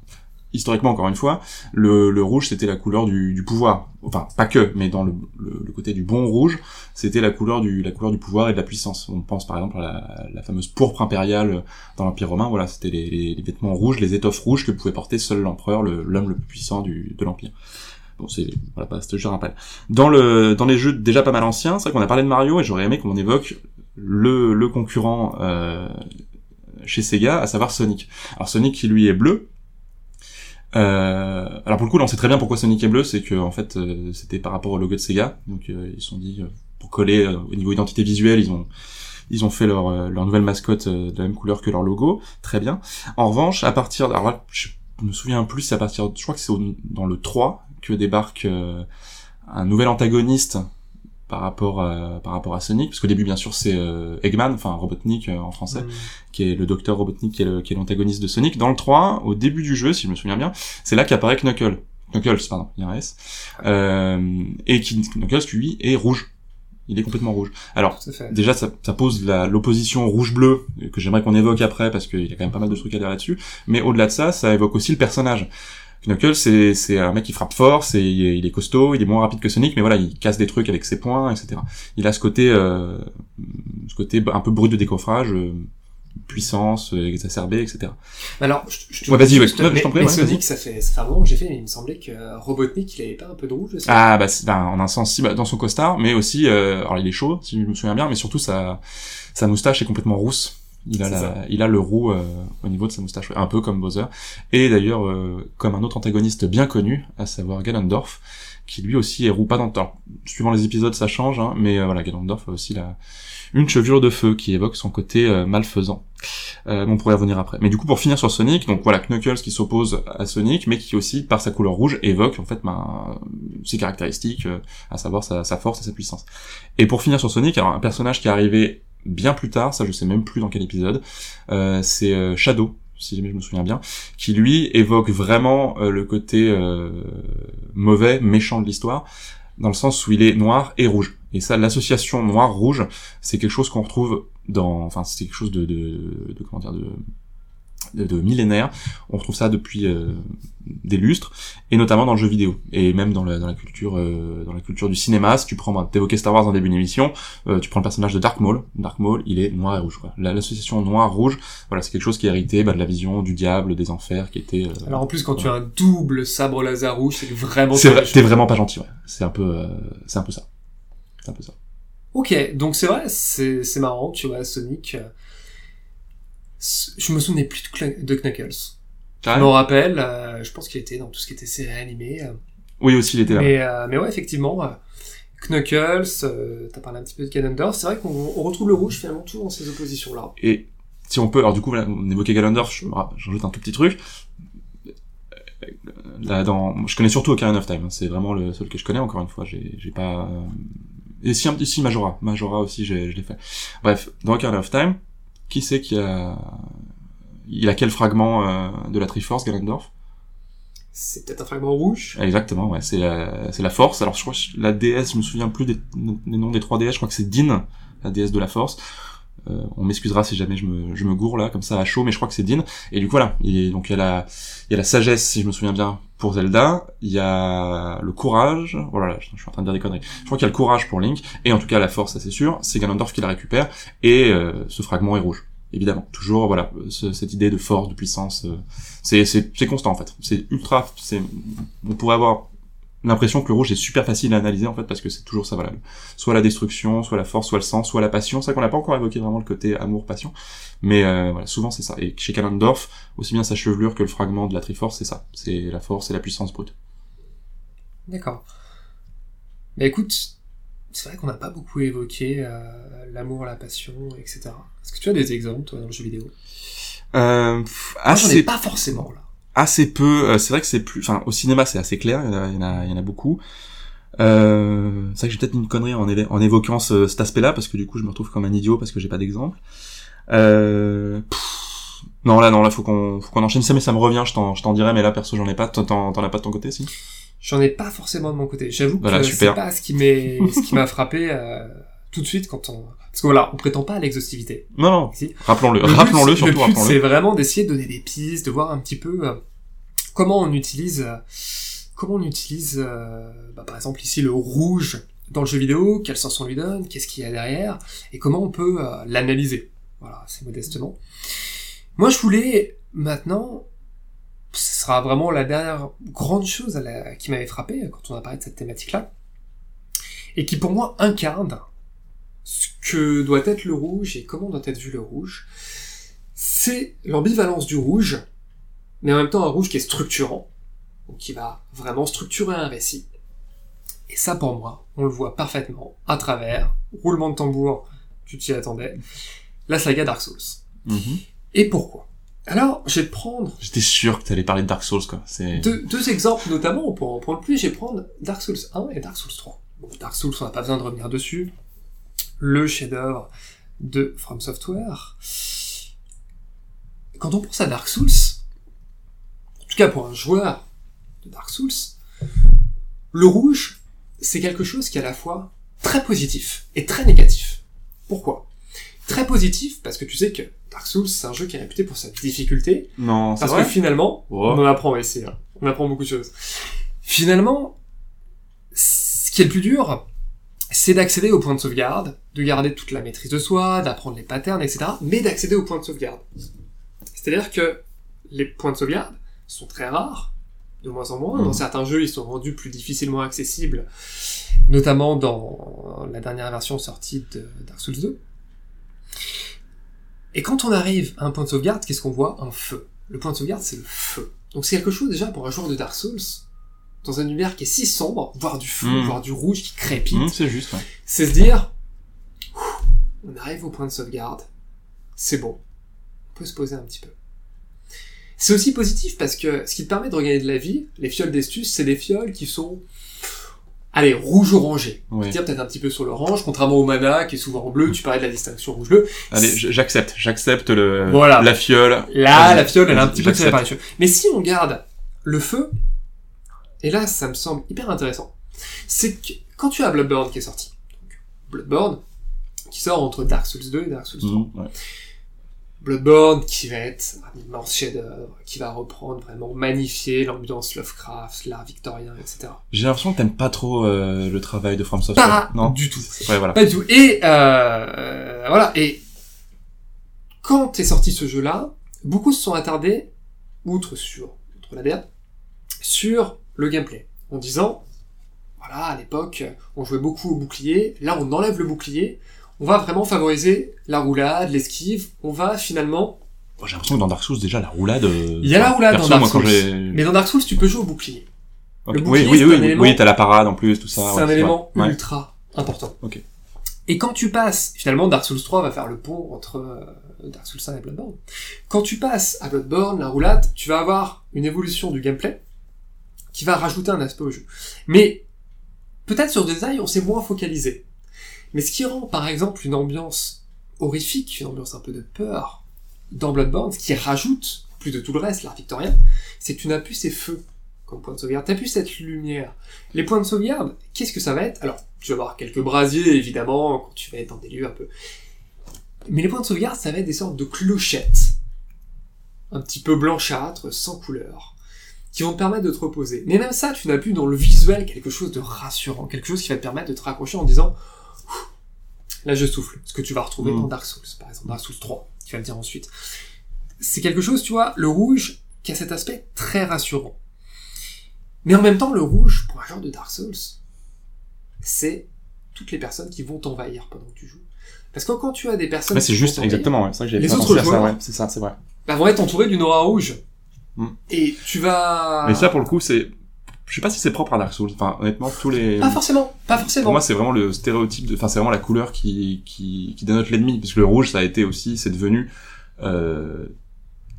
historiquement encore une fois, le, le rouge c'était la couleur du, du, pouvoir. Enfin, pas que, mais dans le, le, côté du bon rouge, c'était la couleur du la couleur du pouvoir et de la puissance. On pense par exemple à la, fameuse pourpre impériale dans l'Empire romain. Voilà, c'était les, vêtements rouges, les étoffes rouges que pouvait porter seul l'empereur, l'homme le, plus puissant du, de l'Empire. Bon, c'est voilà, pas, je rappelle. Dans le dans les jeux déjà pas mal anciens, c'est vrai qu'on a parlé de Mario et j'aurais aimé qu'on évoque le, le concurrent euh, chez Sega, à savoir Sonic. Alors Sonic qui lui est bleu, euh, alors pour le coup, là, on sait très bien pourquoi Sonic est bleu, c'est que en fait, euh, c'était par rapport au logo de Sega. Donc euh, ils se sont dit pour coller au niveau identité visuelle, ils ont ils ont fait leur leur nouvelle mascotte de la même couleur que leur logo, très bien. En revanche, à partir alors là, je me souviens plus, c'est à partir, je crois que c'est dans le 3 que débarque un nouvel antagoniste par rapport à, par rapport à Sonic parce qu'au début bien sûr c'est euh, Eggman enfin Robotnik euh, en français mm. qui est le docteur Robotnik qui est l'antagoniste de Sonic dans le 3 au début du jeu si je me souviens bien c'est là qu'apparaît Knuckles Knuckles pardon il y a un S euh, et qui, Knuckles lui est rouge il est complètement rouge. Alors, déjà, ça, ça pose l'opposition rouge-bleu, que j'aimerais qu'on évoque après, parce qu'il y a quand même pas mal de trucs à dire là-dessus. Mais au-delà de ça, ça évoque aussi le personnage. Knuckles, c'est, c'est un mec qui frappe fort, c'est, il est costaud, il est moins rapide que Sonic, mais voilà, il casse des trucs avec ses poings, etc. Il a ce côté, euh, ce côté un peu brut de décoffrage, euh, puissance euh, exacerbée, etc. Alors, je, je ouais, vas-y, ouais, je t'en prie. Sonic, ça fait, ça fait un moment que j'ai fait, mais il me semblait que Robotnik, il avait pas un peu de rouge aussi. Ah, bah, ben, en un sens, si, bah, dans son costard, mais aussi, euh, alors il est chaud, si je me souviens bien, mais surtout sa, sa moustache est complètement rousse. Il a, la, il a le roux euh, au niveau de sa moustache, un peu comme Bowser. Et d'ailleurs, euh, comme un autre antagoniste bien connu, à savoir Ganondorf, qui lui aussi est roux, pas dans le temps. Suivant les épisodes, ça change, hein, mais euh, voilà, Ganondorf a aussi la, une chevelure de feu qui évoque son côté malfaisant. on pourrait revenir après. Mais du coup, pour finir sur Sonic, donc voilà, Knuckles qui s'oppose à Sonic, mais qui aussi, par sa couleur rouge, évoque en fait ben, ses caractéristiques, à savoir sa, sa force et sa puissance. Et pour finir sur Sonic, alors un personnage qui est arrivé bien plus tard, ça je sais même plus dans quel épisode, euh, c'est euh, Shadow, si jamais je me souviens bien, qui lui évoque vraiment euh, le côté mauvais, méchant de l'histoire, dans le sens où il est noir et rouge. Et ça, l'association noir-rouge, c'est quelque chose qu'on retrouve dans, enfin, c'est quelque chose de, de, comment dire, de de, millénaires. On retrouve ça depuis euh, des lustres, et notamment dans le jeu vidéo, et même dans la, dans la culture euh, dans la culture du cinéma. Si tu prends, bah, t'évoquais Star Wars en début d'émission, euh, tu prends le personnage de Dark Maul. Dark Maul, il est noir et rouge. L'association noir-rouge, voilà, c'est quelque chose qui est hérité bah, de la vision du diable, des enfers, qui était. Alors en plus, quand tu as un double sabre laser rouge, c'est vraiment. C'est t'es vraiment pas gentil. Ouais. C'est un peu, c'est un peu ça. C'est un peu ça. Ok, donc c'est vrai, c'est c'est marrant, tu vois, Sonic je me souvenais plus de, Knuckles. je me rappelle, euh, je pense qu'il était dans tout ce qui était série animée. Euh. Oui, aussi, il était là. Mais, euh, mais ouais, effectivement, Knuckles, t'as parlé un petit peu de Ganondorf, c'est vrai qu'on retrouve le rouge finalement tout dans ces oppositions-là. Et si on peut, alors du coup, on évoquait Ganondorf, je rajoute un tout petit truc. Là, dans, je connais surtout Ocarina of Time, hein. c'est vraiment le seul que je connais, encore une fois, j'ai pas... Et si, un petit si Majora, Majora aussi, je l'ai fait. Bref, dans Ocarina of Time, qui sait qui a... Il a quel fragment euh, de la Triforce, Ganondorf? C'est peut-être un fragment rouge Exactement, ouais, c'est la, c'est la force. Alors je crois que la déesse, je me souviens plus des, noms des trois déesses, je crois que c'est Din, la déesse de la force. Euh, on m'excusera si jamais je me, je me gourre là, comme ça à chaud, mais je crois que c'est Din. Et du coup voilà, il donc il y a la, il y a la sagesse, si je me souviens bien, pour Zelda. Il y a le courage. Oh je suis en train de dire des conneries. Je crois qu'il y a le courage pour Link, et en tout cas la force, ça c'est sûr. C'est Ganondorf qui la récupère, et euh, ce fragment est rouge. Évidemment, toujours voilà cette idée de force, de puissance, euh, c'est constant en fait. C'est ultra, c'est on pourrait avoir l'impression que le rouge est super facile à analyser en fait parce que c'est toujours ça voilà soit la destruction soit la force soit le sang soit la passion. C'est vrai qu'on n'a pas encore évoqué vraiment le côté amour passion. Mais euh, voilà souvent c'est ça. Et chez Kalendorf aussi bien sa chevelure que le fragment de la Triforce c'est ça. C'est la force et la puissance brute. D'accord. Mais écoute c'est vrai qu'on n'a pas beaucoup évoqué euh, l'amour la passion etc est-ce que tu as des exemples toi dans le jeu vidéo? Euh, assez... pas forcément là assez peu. Euh, c'est vrai que c'est plus, enfin, au cinéma c'est assez clair. Il y en a, il y en a, il y en a beaucoup. Euh, c'est vrai que j'ai peut-être une connerie en, en évoquant ce, cet aspect-là parce que du coup je me retrouve comme un idiot parce que j'ai pas d'exemple. Euh, non là non là faut qu'on faut qu'on enchaîne ça mais ça me revient je t'en je t'en dirai mais là perso j'en ai pas t'en t'en as pas de ton côté si? J'en ai pas forcément de mon côté j'avoue que c'est pas ce qui m'est ce qui m'a frappé euh, tout de suite quand on parce que voilà on prétend pas à l'exhaustivité non non rappelons-le rappelons-le surtout le but c'est vraiment d'essayer de donner des pistes de voir un petit peu euh, comment on utilise, euh, comment on utilise, euh, bah, par exemple ici le rouge dans le jeu vidéo, quel sens on lui donne, qu'est-ce qu'il y a derrière, et comment on peut euh, l'analyser. Voilà, c'est modestement. Moi, je voulais maintenant, ce sera vraiment la dernière grande chose qui m'avait frappé quand on a parlé de cette thématique-là, et qui pour moi incarne ce que doit être le rouge et comment doit être vu le rouge. C'est l'ambivalence du rouge, mais en même temps un rouge qui est structurant, donc qui va vraiment structurer un récit. Et ça, pour moi, on le voit parfaitement à travers, roulement de tambour, tu t'y attendais, la saga Dark Souls. Mhm. Et pourquoi? Alors, je vais prendre J'étais sûr que t'allais parler de Dark Souls, quoi. C'est... deux, deux exemples notamment, pour en prendre plus, je vais prendre Dark Souls 1 et Dark Souls 3. Bon, Dark Souls, on n'a pas besoin de revenir dessus. Le chef-d'œuvre de From Software. Quand on pense à Dark Souls, tout cas pour un joueur de Dark Souls, le rouge, c'est quelque chose qui est à la fois très positif et très négatif. Pourquoi? Très positif parce que tu sais que Dark Souls, c'est un jeu qui est réputé pour sa difficulté, Non, c'est parce vrai que finalement, on en apprend ici, hein. on apprend beaucoup de choses. Finalement, ce qui est le plus dur, c'est d'accéder au point de sauvegarde, de garder toute la maîtrise de soi, d'apprendre les patterns, etc., mais d'accéder au point de sauvegarde. C'est-à-dire que les points de sauvegarde sont très rares, de moins en moins. Dans Mhm. certains jeux, ils sont rendus plus difficilement accessibles, notamment dans la dernière version sortie de Dark Souls 2. Et quand on arrive à un point de sauvegarde, qu'est-ce qu'on voit? Un feu. Le point de sauvegarde, c'est le feu. Donc c'est quelque chose déjà pour un joueur de Dark Souls, dans un univers qui est si sombre, voir du feu, Mhm. voir du rouge qui crépite, Mhm, c'est juste, ouais. c'est se dire, on arrive au point de sauvegarde, c'est bon, on peut se poser un petit peu. C'est aussi positif parce que ce qui te permet de regagner de la vie, les fioles d'estus, c'est des fioles qui sont, allez, rouge-orangé. Ouais. Dire peut-être un petit peu sur l'orange, contrairement au mana qui est souvent en bleu, tu parlais de la distinction rouge-bleu. Allez, j- j'accepte, j'accepte le, Voilà. la fiole. Là, la fiole, elle a un petit peu les cheveux. Mais si on garde le feu, et là, ça me semble hyper intéressant, c'est que quand tu as Bloodborne qui est sorti, donc Bloodborne, qui sort entre Dark Souls 2 et Dark Souls 3, Mhm, ouais. Bloodborne qui va être un immense chef-d'œuvre, qui va reprendre vraiment, magnifier l'ambiance Lovecraft, l'art victorien, etc. J'ai l'impression que t'aimes pas trop euh, le travail de From Software. Pas non du tout. Ouais, voilà. Pas du tout. Et euh, voilà. Et quand est sorti ce jeu-là, beaucoup se sont attardés, outre sur outre la DA, sur le gameplay, en disant voilà, à l'époque, on jouait beaucoup au bouclier. Là, on enlève le bouclier. On va vraiment favoriser la roulade, l'esquive. On va finalement. Moi, J'ai l'impression que dans Dark Souls, déjà, la roulade... euh, Il y a la roulade perso, dans Dark Souls. Mais dans Dark Souls, tu peux jouer au bouclier. Ok. le Oui, bouclier, oui, oui, oui, élément- oui, t'as la parade en plus, tout ça. C'est ouais, un élément Ouais. ultra important. Ok. Et quand tu passes, finalement, Dark Souls 3 va faire le pont entre euh, Dark Souls 1 et Bloodborne. Quand tu passes à Bloodborne, la roulade, tu vas avoir une évolution du gameplay qui va rajouter un aspect au jeu. Mais peut-être sur des détails, on s'est moins focalisé. Mais ce qui rend, par exemple, une ambiance horrifique, une ambiance un peu de peur dans Bloodborne, ce qui rajoute, plus de tout le reste, l'art victorien, c'est que tu n'as plus ces feux comme point de sauvegarde. T'as plus cette lumière. Les points de sauvegarde, qu'est-ce que ça va être? Alors, tu vas avoir quelques brasiers, évidemment, quand tu vas être dans des lieux un peu... Mais les points de sauvegarde, ça va être des sortes de clochettes. Un petit peu blanchâtres, sans couleur, qui vont te permettre de te reposer. Mais même ça, tu n'as plus dans le visuel quelque chose de rassurant, quelque chose qui va te permettre de te raccrocher en disant Là, je souffle. Ce que tu vas retrouver Mm. dans Dark Souls, par exemple, Dark Souls 3, tu vas le dire ensuite. C'est quelque chose, tu vois, le rouge, qui a cet aspect très rassurant. Mais en même temps, le rouge, pour un genre de Dark Souls, c'est toutes les personnes qui vont t'envahir pendant que tu joues. Parce que quand tu as des personnes qui c'est juste, exactement, ouais. C'est vrai que Les autres ça, joueurs- ouais. C'est ça, c'est vrai. bah, vont être entourés d'une aura rouge. Mm. Et tu vas... Mais ça, pour le coup, c'est... Je sais pas si c'est propre à Dark Souls. Enfin, honnêtement, tous les... Pas forcément, pas forcément. Pour moi, c'est vraiment le stéréotype de, enfin, c'est vraiment la couleur qui, qui, qui dénote l'ennemi. Parce que le rouge, ça a été aussi, c'est devenu, euh,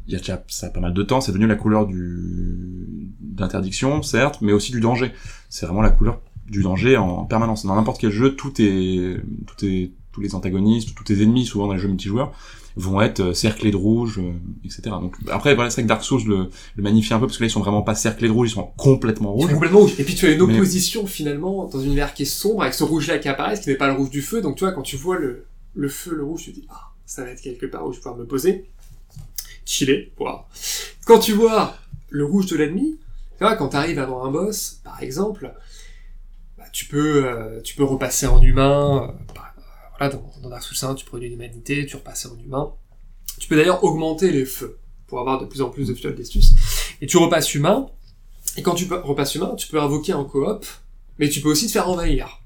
il y a déjà, ça a pas mal de temps, c'est devenu la couleur du, d'interdiction, certes, mais aussi du danger. C'est vraiment la couleur du danger en permanence. Dans n'importe quel jeu, tout est, tout est, tous les antagonistes, tous tes ennemis, souvent dans les jeux multijoueurs, vont être euh, cerclés de rouge, euh, etc. Donc, après, voilà, c'est vrai que Dark Souls le, le magnifie un peu, parce que là, ils sont vraiment pas cerclés de rouge, ils sont complètement sont rouges. complètement rouge. Et puis tu as une Mais- opposition finalement dans un univers qui est sombre avec ce rouge-là qui apparaît, ce qui n'est pas le rouge du feu. Donc tu vois, quand tu vois le, le feu, le rouge, tu te dis, ah, ça va être quelque part où je vais pouvoir me poser, chiller, voir. Quand tu vois le rouge de l'ennemi, tu vois, quand t'arrives avant un boss, par exemple, bah, tu peux, euh, tu peux repasser en humain, voilà, dans, dans Dark Souls 1, tu prenais l'humanité, tu repassais en humain. Tu peux d'ailleurs augmenter les feux, pour avoir de plus en plus de fioles d'estus. Et tu repasses humain, et quand tu repasses humain, tu peux invoquer en coop, mais tu peux aussi te faire envahir.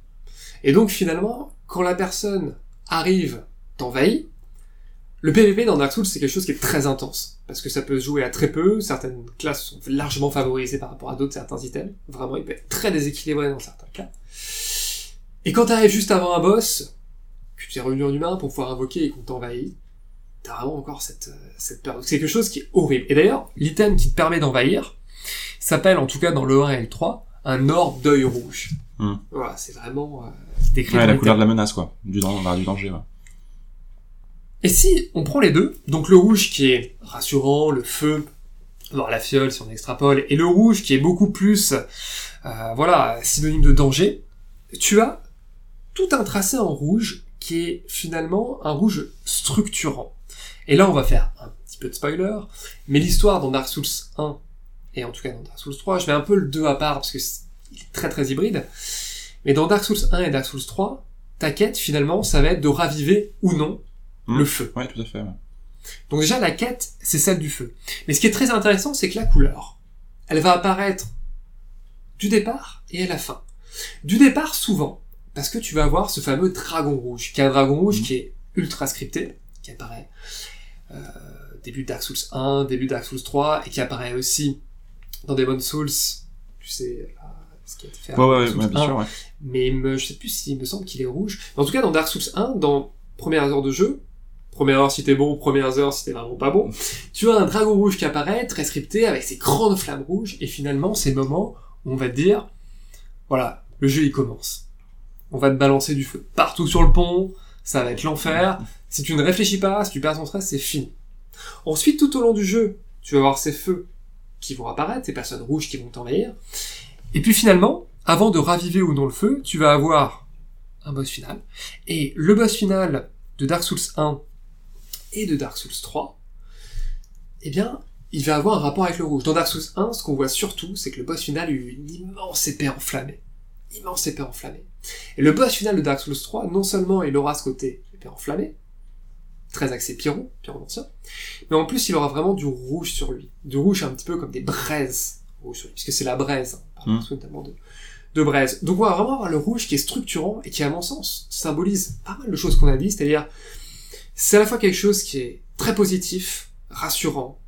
Et donc finalement, quand la personne arrive, t'envahit, le PvP dans Dark Souls, c'est quelque chose qui est très intense. Parce que ça peut se jouer à très peu, certaines classes sont largement favorisées par rapport à d'autres, certains items. Vraiment, il peut être très déséquilibré dans certains cas. Et quand t'arrives juste avant un boss, que tu es revenu en humain pour pouvoir invoquer et qu'on t'envahit, t'as vraiment encore cette, euh, cette peur. Donc c'est quelque chose qui est horrible. Et d'ailleurs, l'item qui te permet d'envahir s'appelle, en tout cas dans le 1 et le 3, un orbe d'œil rouge. Hmm. Voilà, c'est vraiment euh, décrit Ouais, la couleur de la menace, quoi. Du, dan- enfin, du danger, ouais. Et si on prend les deux, donc le rouge qui est rassurant, le feu, voir la fiole si on extrapole, et le rouge qui est beaucoup plus, euh, voilà, synonyme de danger, tu as tout un tracé en rouge qui est finalement un rouge structurant. Et là, on va faire un petit peu de spoiler, mais l'histoire dans Dark Souls 1, et en tout cas dans Dark Souls 3, je mets un peu le 2 à part parce que c'est il est très très hybride, mais dans Dark Souls 1 et Dark Souls 3, ta quête finalement, ça va être de raviver ou non Hmm. le feu. Ouais, tout à fait, ouais. Donc déjà, la quête, c'est celle du feu. Mais ce qui est très intéressant, c'est que la couleur, elle va apparaître du départ et à la fin. Du départ, souvent, parce que tu vas avoir ce fameux dragon rouge, qui est un dragon rouge Mhm. qui est ultra scripté, qui apparaît euh, début de Dark Souls 1, début de Dark Souls 3, et qui apparaît aussi dans Demon's Souls, tu sais, euh, ce qui a été fait Ouais, ouais, ouais, Souls bien 1, sûr, ouais. mais me, je sais plus s'il me semble qu'il est rouge. Mais en tout cas, dans Dark Souls 1, dans premières heures de jeu, première heure si t'es bon, premières heures si t'es vraiment pas bon, <laughs> tu as un dragon rouge qui apparaît, très scripté, avec ses grandes flammes rouges, et finalement, c'est le moment où on va te dire, voilà, le jeu il commence. On va te balancer du feu partout sur le pont, ça va être l'enfer. Si tu ne réfléchis pas, si tu perds ton stress, c'est fini. Ensuite, tout au long du jeu, tu vas avoir ces feux qui vont apparaître, ces personnes rouges qui vont t'envahir. Et puis finalement, avant de raviver ou non le feu, tu vas avoir un boss final. Et le boss final de Dark Souls 1 et de Dark Souls 3, eh bien, il va avoir un rapport avec le rouge. Dans Dark Souls 1, ce qu'on voit surtout, c'est que le boss final a eu une immense épée enflammée. Immense épée enflammée. Et le boss final de Dark Souls 3, non seulement il aura ce côté épée enflammée, très axé pyro, pyro ancien, mais en plus il aura vraiment du rouge sur lui. Du rouge un petit peu comme des braises rouges sur lui, puisque c'est la braise, hein, Mm. exemple, notamment de, de braise. Donc on va vraiment avoir le rouge qui est structurant et qui, à mon sens, symbolise pas mal de choses qu'on a dit, c'est-à-dire, c'est à la fois quelque chose qui est très positif, rassurant,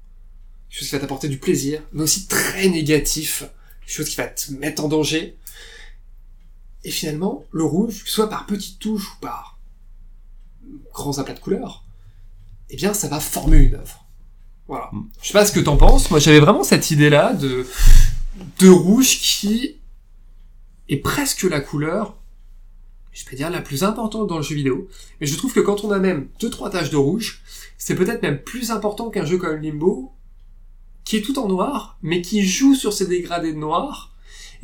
quelque chose qui va t'apporter du plaisir, mais aussi très négatif, quelque chose qui va te mettre en danger. Et finalement, le rouge, soit par petites touches ou par grands aplats de couleurs, eh bien, ça va former une œuvre. Voilà. Mm. Je sais pas ce que t'en penses. Moi, j'avais vraiment cette idée-là de, de rouge qui est presque la couleur, je peux dire la plus importante dans le jeu vidéo. Mais je trouve que quand on a même deux trois taches de rouge, c'est peut-être même plus important qu'un jeu comme Limbo, qui est tout en noir, mais qui joue sur ces dégradés de noir,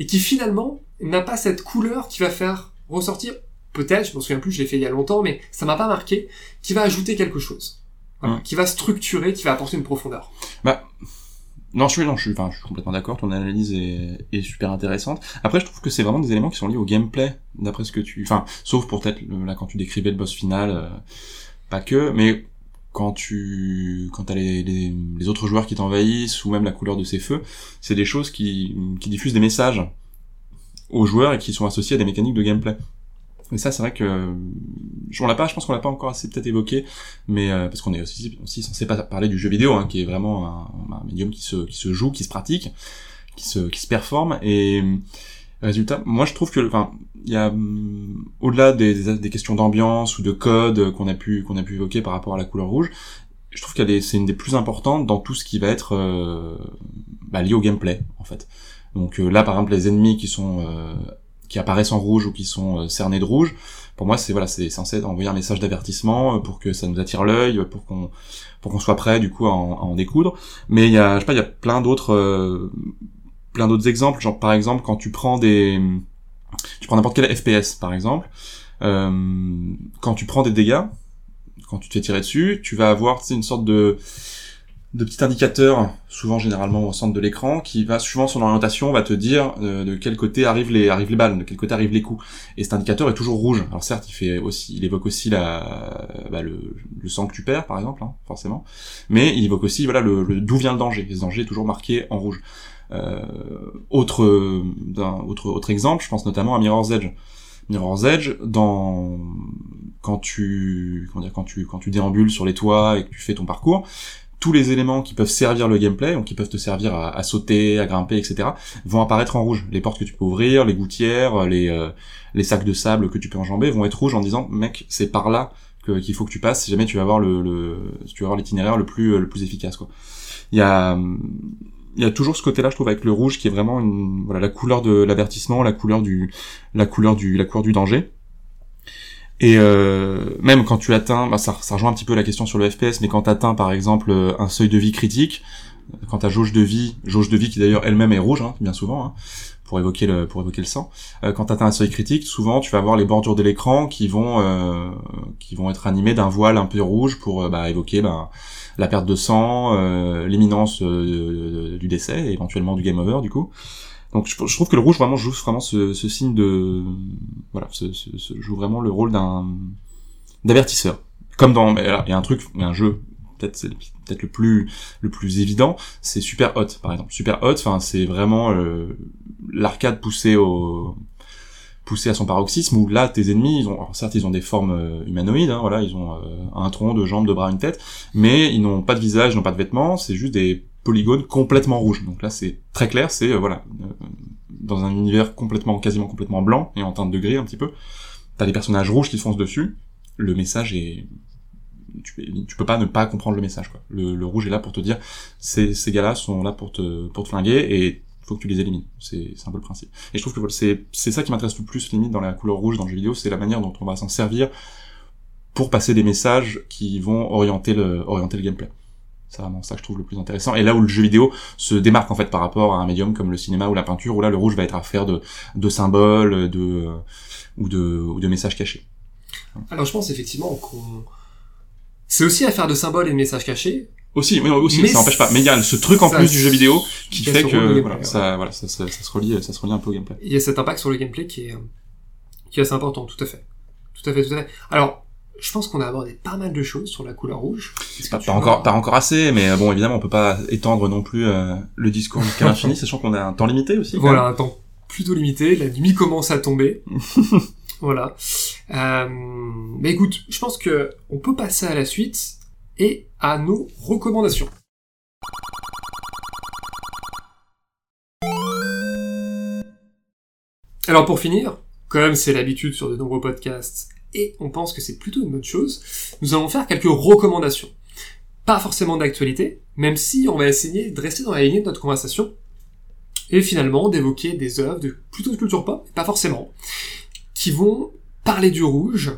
et qui finalement n'a pas cette couleur qui va faire ressortir, peut-être, je m'en souviens plus, je l'ai fait il y a longtemps, mais ça m'a pas marqué, qui va ajouter quelque chose. Voilà, Mm. Qui va structurer, qui va apporter une profondeur. Bah, non, je suis, non, je suis, enfin, je suis complètement d'accord. Ton analyse est, est super intéressante. Après, je trouve que c'est vraiment des éléments qui sont liés au gameplay, d'après ce que tu, enfin, sauf pour peut-être là quand tu décrivais le boss final, euh, pas que, mais quand tu, quand t'as les, les, autres joueurs qui t'envahissent ou même la couleur de ces feux, c'est des choses qui, qui diffusent des messages aux joueurs et qui sont associés à des mécaniques de gameplay. Et ça, c'est vrai que on l'a pas, je pense qu'on l'a pas encore assez peut-être évoqué, mais euh, parce qu'on est aussi, aussi censé pas parler du jeu vidéo, hein, qui est vraiment un, un médium qui se, qui se joue, qui se pratique, qui se, qui se performe. Et résultat, moi je trouve que, enfin, il y a hum, au-delà des, des, des questions d'ambiance ou de code qu'on a pu qu'on a pu évoquer par rapport à la couleur rouge, je trouve qu'elle est, c'est une des plus importantes dans tout ce qui va être euh, bah, lié au gameplay en fait. Donc euh, là, par exemple, les ennemis qui sont euh, qui apparaissent en rouge ou qui sont euh, cernés de rouge, pour moi, c'est voilà, c'est censé envoyer un message d'avertissement euh, pour que ça nous attire l'œil, pour qu'on pour qu'on soit prêt du coup à en, à en découdre. Mais il y a, je sais pas, il y a plein d'autres plein d'autres exemples. Genre par exemple, quand tu prends des tu prends n'importe quel FPS par exemple, euh, quand tu prends des dégâts, quand tu te fais tirer dessus, tu vas avoir une sorte de de petits indicateurs, souvent généralement au centre de l'écran, qui va suivant son orientation va te dire euh, de quel côté arrivent les arrivent les balles, de quel côté arrivent les coups. Et cet indicateur est toujours rouge. Alors certes, il fait aussi, il évoque aussi la bah, le, le, sang que tu perds, par exemple, hein, forcément, mais il évoque aussi voilà le, le d'où vient le danger. Et ce danger est toujours marqué en rouge. Euh, autre d'un autre autre exemple, je pense notamment à Mirror's Edge. Mirror's Edge, dans quand tu comment dire quand tu quand tu déambules sur les toits et que tu fais ton parcours, tous les éléments qui peuvent servir le gameplay, donc qui peuvent te servir à, à, sauter, à grimper, etc., vont apparaître en rouge. Les portes que tu peux ouvrir, les gouttières, les, euh, les sacs de sable que tu peux enjamber vont être rouges en disant, mec, c'est par là qu'il faut que tu passes si jamais tu vas avoir le, le avoir l'itinéraire le plus le plus efficace quoi. Il y a il y a toujours ce côté-là, je trouve, avec le rouge qui est vraiment une, voilà la couleur de l'avertissement, la couleur du la couleur du la couleur du danger. Et euh, même quand tu atteins, bah ça, ça rejoint un petit peu la question sur le FPS, mais quand tu atteins par exemple un seuil de vie critique, quand ta jauge de vie, jauge de vie qui d'ailleurs elle-même est rouge, hein, bien souvent, hein, pour évoquer le pour évoquer le sang, euh, quand tu atteins un seuil critique, souvent tu vas avoir les bordures de l'écran qui vont euh, qui vont être animées d'un voile un peu rouge pour euh, bah, évoquer bah, la perte de sang, euh, l'imminence euh, du décès, éventuellement du game over du coup. Donc je, trouve que le rouge vraiment joue vraiment ce, signe de voilà, ce, joue vraiment le rôle d'un d'avertisseur. Comme dans il y a un truc, un jeu peut-être peut-être le plus le plus évident, c'est Super Hot par exemple. Super Hot, enfin c'est vraiment euh, l'arcade poussé au poussé à son paroxysme où là tes ennemis ils ont alors certes ils ont des formes euh, humanoïdes hein, voilà ils ont euh, un tronc deux jambes deux bras une tête mais ils n'ont pas de visage ils n'ont pas de vêtements c'est juste des polygone complètement rouge. Donc là, c'est très clair, c'est euh, voilà, dans un univers complètement, quasiment complètement blanc et en teinte de gris un petit peu. T'as des personnages rouges qui foncent dessus. Le message est, tu, tu peux pas ne pas comprendre le message. Quoi. Le, le rouge est là pour te dire, ces, ces gars-là sont là pour te, pour te flinguer et faut que tu les élimines. C'est, un peu le principe. Et je trouve que voilà, c'est, c'est ça qui m'intéresse le plus limite dans la couleur rouge dans le jeu vidéo, c'est la manière dont on va s'en servir pour passer des messages qui vont orienter le, orienter le gameplay. C'est vraiment ça que je trouve le plus intéressant. Et là où le jeu vidéo se démarque en fait par rapport à un médium comme le cinéma ou la peinture, où là le rouge va être affaire de, de symboles, de ou de ou de messages cachés. Alors je pense effectivement qu'on c'est aussi affaire de symboles et de messages cachés. Aussi, mais aussi, ça n'empêche pas. Mais il y a ce truc en plus du jeu vidéo qui fait que voilà, ça, voilà, ça, ça, ça, se relie, ça se relie un peu au gameplay. Il y a cet impact sur le gameplay qui est qui est assez important, tout à fait, tout à fait, tout à fait. Alors je pense qu'on a abordé pas mal de choses sur la couleur rouge. Pas, pas encore, pas encore assez, mais bon, évidemment, on peut pas étendre non plus euh, le discours jusqu'à <laughs> l'infini, sachant qu'on a un temps limité aussi. Voilà, un temps plutôt limité. La nuit commence à tomber. <laughs> voilà. Euh, mais écoute, je pense que on peut passer à la suite et à nos recommandations. Alors pour finir, comme c'est l'habitude sur de nombreux podcasts, et on pense que c'est plutôt une bonne chose, nous allons faire quelques recommandations. Pas forcément d'actualité, même si on va essayer de rester dans la lignée de notre conversation, et finalement d'évoquer des œuvres de, plutôt de culture pop, pas forcément, qui vont parler du rouge,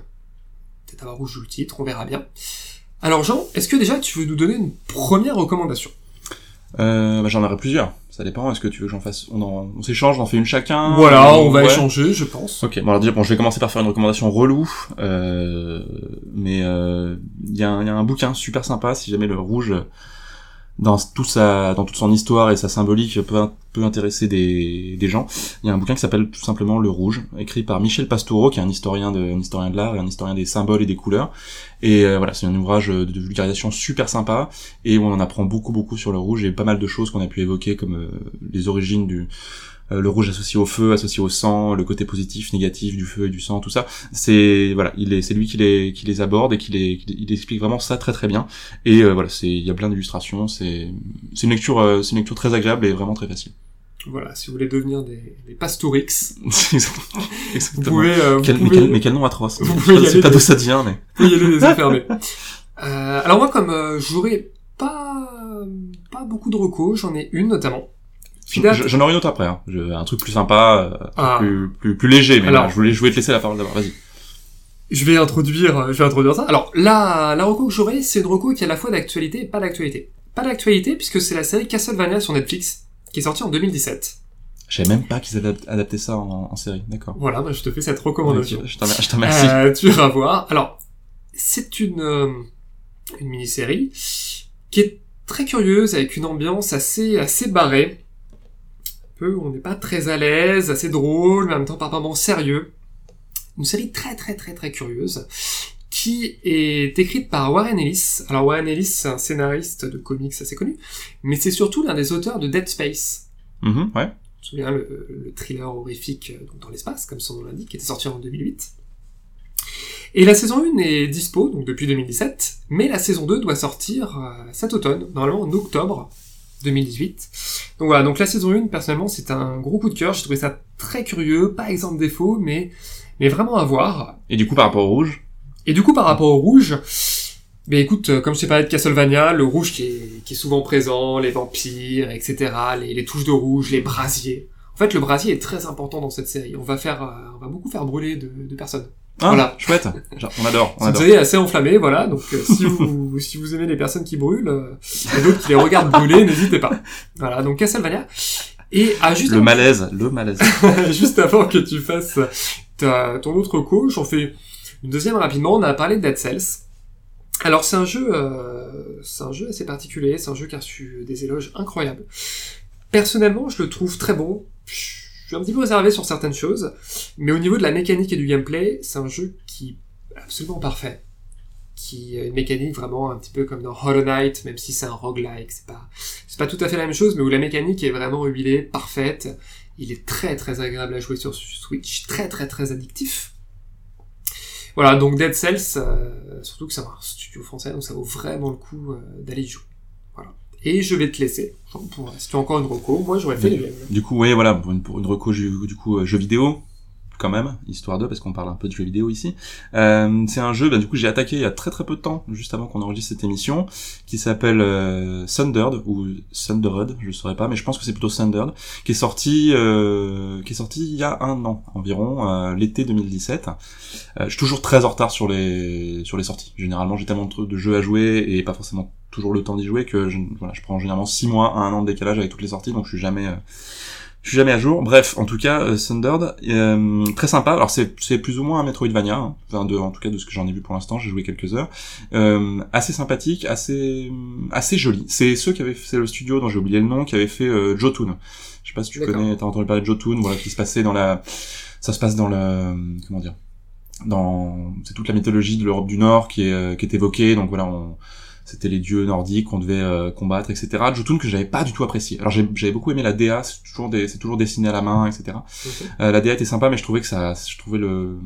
peut-être avoir rouge le titre, on verra bien. Alors Jean, est-ce que déjà tu veux nous donner une première recommandation? Euh, bah, J'en aurais plusieurs. Ça dépend. Est-ce que tu veux que j'en fasse On, en... on s'échange, on en fait une chacun. Voilà, on va ouais. échanger, je pense. Ok. Bon alors déjà, bon, je vais commencer par faire une recommandation relou, euh, mais il euh, y, y, a un bouquin super sympa. Si jamais le rouge dans sa, toute son histoire et sa symbolique peut, peut intéresser des, gens. Il y a un bouquin qui s'appelle tout simplement Le Rouge, écrit par Michel Pastoureau, qui est un historien de, un historien de l'art et un historien des symboles et des couleurs. Et euh, voilà, c'est un ouvrage de vulgarisation super sympa et on en apprend beaucoup beaucoup sur le rouge et pas mal de choses qu'on a pu évoquer comme euh, les origines du le rouge associé au feu, associé au sang, le côté positif, négatif du feu et du sang, tout ça. C'est voilà, il est, c'est lui qui les, qui les aborde et qui les, il explique vraiment ça très très bien. Et euh, voilà, c'est, il y a plein d'illustrations. C'est, c'est une lecture, euh, c'est une lecture très agréable et vraiment très facile. Voilà, si vous voulez devenir des, des <laughs> Exactement. vous pouvez, euh, quel, vous mais, pouvez, quel, mais quel nom atroce. Vous Je pouvez y sais aller pas d'où ça vient, mais. vous pouvez y aller les yeux <laughs> fermés. Euh, alors moi, comme euh, j'aurais pas pas beaucoup de recos, j'en ai une notamment. J'en aurai une autre après. Hein. Un truc plus sympa, euh, Ah. plus, plus, plus léger. Mais Alors. voilà, je voulais, je voulais te laisser la parole d'abord. Vas-y. Je vais introduire, je vais introduire ça. Alors, la, la reco que j'aurai, c'est une reco qui est à la fois d'actualité et pas d'actualité. Pas d'actualité, puisque c'est la série Castlevania sur Netflix, qui est sortie en 2017. Je savais même pas qu'ils avaient adapté ça en, en série. D'accord. Voilà, bah, je te fais cette recommandation. Ok, Je t'en remercie. Euh, tu iras voir. Alors, c'est une, euh, une mini-série qui est très curieuse, avec une ambiance assez, assez barrée. On n'est pas très à l'aise, assez drôle, mais en même temps par moments sérieux. Une série très très très très curieuse, qui est écrite par Warren Ellis. Alors Warren Ellis, c'est un scénariste de comics assez connu, mais c'est surtout l'un des auteurs de Dead Space. Mhm, ouais. Je me souviens, le, le thriller horrifique euh, donc dans l'espace, comme son nom l'indique, qui était sorti en 2008. Et la saison 1 est dispo, donc depuis 2017, mais la saison 2 doit sortir euh, cet automne, normalement en octobre 2018. Donc voilà, donc la saison 1, personnellement, c'est un gros coup de cœur, j'ai trouvé ça très curieux, pas exemple défaut, mais, mais vraiment à voir. Et du coup, par rapport au rouge, Et du coup, par rapport au rouge, ben écoute, euh, comme je t'ai parlé de Castlevania, le rouge qui est, qui est souvent présent, les vampires, etc., les, les touches de rouge, les brasiers. En fait, le brasier est très important dans cette série. On va faire, euh, on va beaucoup faire brûler de, de personnes. Ah, Voilà. chouette. On adore, on adore. série assez enflammée, voilà. Donc, euh, si vous, <laughs> si vous aimez les personnes qui brûlent, euh, et d'autres qui les regardent brûler, <laughs> n'hésitez pas. Voilà. Donc, Castlevania. Et à juste Le malaise, le malaise. <laughs> juste avant que tu fasses ta, ton autre co, j'en fais une deuxième rapidement. On a parlé de Dead Cells. Alors c'est un jeu, euh, c'est un jeu assez particulier. C'est un jeu qui a reçu des éloges incroyables. Personnellement, je le trouve très bon. Je suis un petit peu réservé sur certaines choses, mais au niveau de la mécanique et du gameplay, c'est un jeu qui est absolument parfait. Qui a une mécanique vraiment un petit peu comme dans Hollow Knight, même si c'est un roguelike, c'est pas, tout à fait la même chose, mais où la mécanique est vraiment huilée, parfaite. Il est très très agréable à jouer sur Switch, très très très addictif. Voilà, donc Dead Cells, euh, surtout que c'est un studio français, donc ça vaut vraiment le coup euh, d'aller y jouer. Et je vais te laisser. Pour, si tu as encore une reco, moi j'aurais fait les mêmes. Du coup, oui, voilà, pour une, pour une reco, du, du coup, euh, jeu vidéo, quand même, histoire de, parce qu'on parle un peu de jeux vidéo ici. Euh, c'est un jeu, bah, du coup, j'ai attaqué il y a très très peu de temps, juste avant qu'on enregistre cette émission, qui s'appelle euh, Thundered, ou Thundered, je saurais pas, mais je pense que c'est plutôt Thundered, qui est sorti, euh, qui est sorti il y a un an environ, euh, l'été 2017. Euh, je suis toujours très en retard sur les sur les sorties. Généralement, j'ai tellement de, jeux à jouer et pas forcément toujours le temps d'y jouer que je, voilà, je prends généralement six mois à un an de décalage avec toutes les sorties, donc je suis jamais euh, je suis jamais à jour. Bref, en tout cas, euh, Thundered, euh, très sympa. Alors c'est c'est plus ou moins un Metroidvania, hein. enfin de, en tout cas de ce que j'en ai vu pour l'instant, j'ai joué quelques heures. Euh, assez sympathique, assez assez joli. C'est ceux qui avaient, c'est le studio dont j'ai oublié le nom, qui avait fait euh, Jotun. Je sais pas si tu connais, t'as entendu parler de Jotun, voilà, qui se passait dans la, ça se passe dans le, comment dire, dans, c'est toute la mythologie de l'Europe du Nord qui est euh, qui est évoquée. Donc voilà, on c'était les dieux nordiques qu'on devait euh, combattre, etc. Jotun que j'avais pas du tout apprécié. Alors j'ai- j'avais beaucoup aimé la DA, c'est toujours des, c'est toujours dessiné à la main, etc. Euh, la DA était sympa, mais je trouvais que ça, je trouvais le,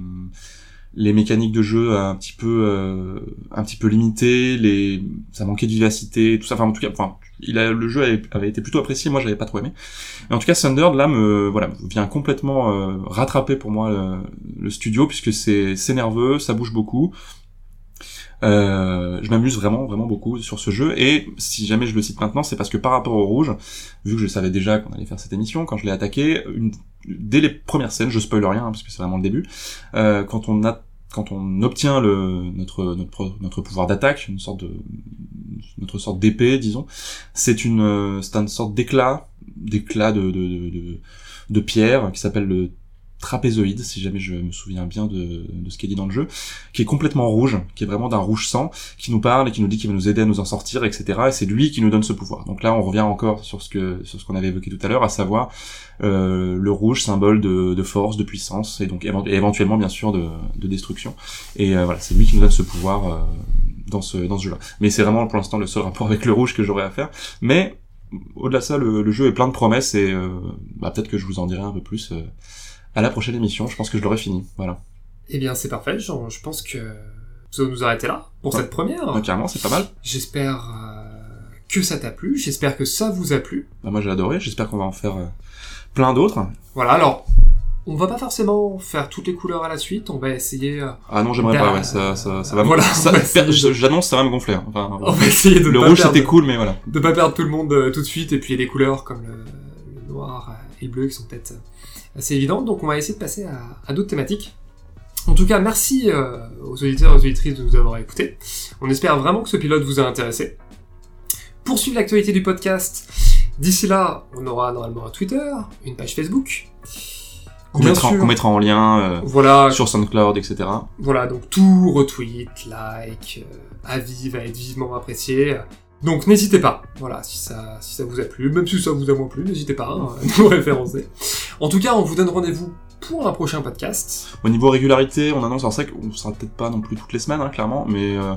les mécaniques de jeu un petit peu, euh, un petit peu limitées, les, ça manquait de vivacité, tout ça. Enfin, en tout cas, enfin, il a, le jeu avait, avait été plutôt apprécié, moi j'avais pas trop aimé. Mais en tout cas, Thunder là me, voilà, vient complètement euh, rattraper pour moi le, le studio puisque c'est, c'est nerveux, ça bouge beaucoup. Euh, je m'amuse vraiment, vraiment beaucoup sur ce jeu. Et si jamais je le cite maintenant, c'est parce que par rapport au rouge, vu que je savais déjà qu'on allait faire cette émission, quand je l'ai attaqué, dès les premières scènes, je spoil rien hein, parce que c'est vraiment le début, euh, quand on obtient notre pouvoir d'attaque, une sorte de notre sorte d'épée, disons, c'est une euh, une sorte d'éclat d'éclat de de pierre qui s'appelle le trapézoïde, si jamais je me souviens bien de, de ce qui est dit dans le jeu, qui est complètement rouge, qui est vraiment d'un rouge sang, qui nous parle et qui nous dit qu'il va nous aider à nous en sortir, etc. Et c'est lui qui nous donne ce pouvoir. Donc là, on revient encore sur ce que sur ce qu'on avait évoqué tout à l'heure, à savoir euh, le rouge, symbole de, de force, de puissance, et donc éventuellement bien sûr de, de destruction. Et euh, voilà, c'est lui qui nous donne ce pouvoir euh, dans ce dans ce jeu-là. Mais c'est vraiment pour l'instant le seul rapport avec le rouge que j'aurais à faire. Mais au-delà de ça, le, le jeu est plein de promesses et euh, bah, peut-être que je vous en dirai un peu plus euh, à la prochaine émission. Je pense que je l'aurai fini. Voilà. Eh bien, c'est parfait. Genre, je pense que nous allons nous arrêter là pour Ouais. cette première. Donc carrément, c'est pas mal. J'espère euh, que ça t'a plu. J'espère que ça vous a plu. Bah, moi j'ai adoré. J'espère qu'on va en faire euh, plein d'autres. Voilà. Alors, on va pas forcément faire toutes les couleurs à la suite. On va essayer. euh, Ah non, j'aimerais pas. Ouais, ça, ça, ça va. me- voilà, J'annonce, ça va me gonfler. hein. Enfin, <laughs> on va essayer de le pas rouge perdre- c'était cool, mais voilà. de pas perdre tout le monde euh, tout de suite. Et puis il y a des couleurs comme le, le noir et le bleu qui sont peut-être assez évidentes. Donc on va essayer de passer à, à d'autres thématiques. En tout cas, merci euh, aux auditeurs et aux auditrices de nous avoir écoutés. On espère vraiment que ce pilote vous a intéressé. Pour suivre l'actualité du podcast, d'ici là, on aura normalement un Twitter, une page Facebook. Mettra, qu'on mettra en lien euh, Voilà, sur SoundCloud, etc. voilà, donc tout retweet, like, euh, avis va être vivement apprécié. Donc n'hésitez pas, voilà, si ça, si ça vous a plu, même si ça vous a moins plu, n'hésitez pas hein, à nous <laughs> référencer. En tout cas, on vous donne rendez-vous pour un prochain podcast. Au niveau régularité, on annonce, alors c'est vrai qu'on sera peut-être pas non plus toutes les semaines, hein, clairement, mais euh,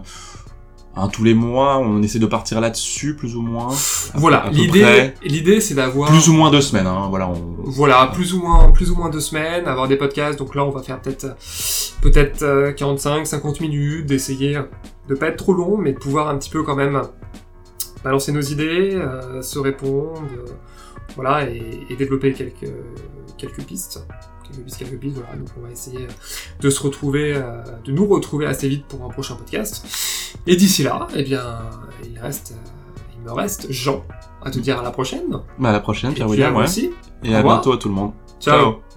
hein, tous les mois, on essaie de partir là-dessus, plus ou moins. Voilà, l'idée, c'est d'avoir... Plus ou moins deux semaines, hein, voilà. On... Voilà, plus ou moins, plus ou moins deux semaines, avoir des podcasts. Donc là, on va faire peut-être, euh, peut-être euh, 45, 50 minutes, d'essayer de pas être trop long, mais de pouvoir un petit peu quand même balancer nos idées, euh, se répondre, euh, voilà, et, et développer quelques quelques pistes, quelques pistes, quelques pistes. Voilà, donc on va essayer de se retrouver, euh, de nous retrouver assez vite pour un prochain podcast. Et d'ici là, eh bien, il reste, il me reste Jean à te dire à la prochaine. Bah, à la prochaine, Et Pierre puis à William, vous ouais. aussi. Et Au à revoir. bientôt à tout le monde. Ciao.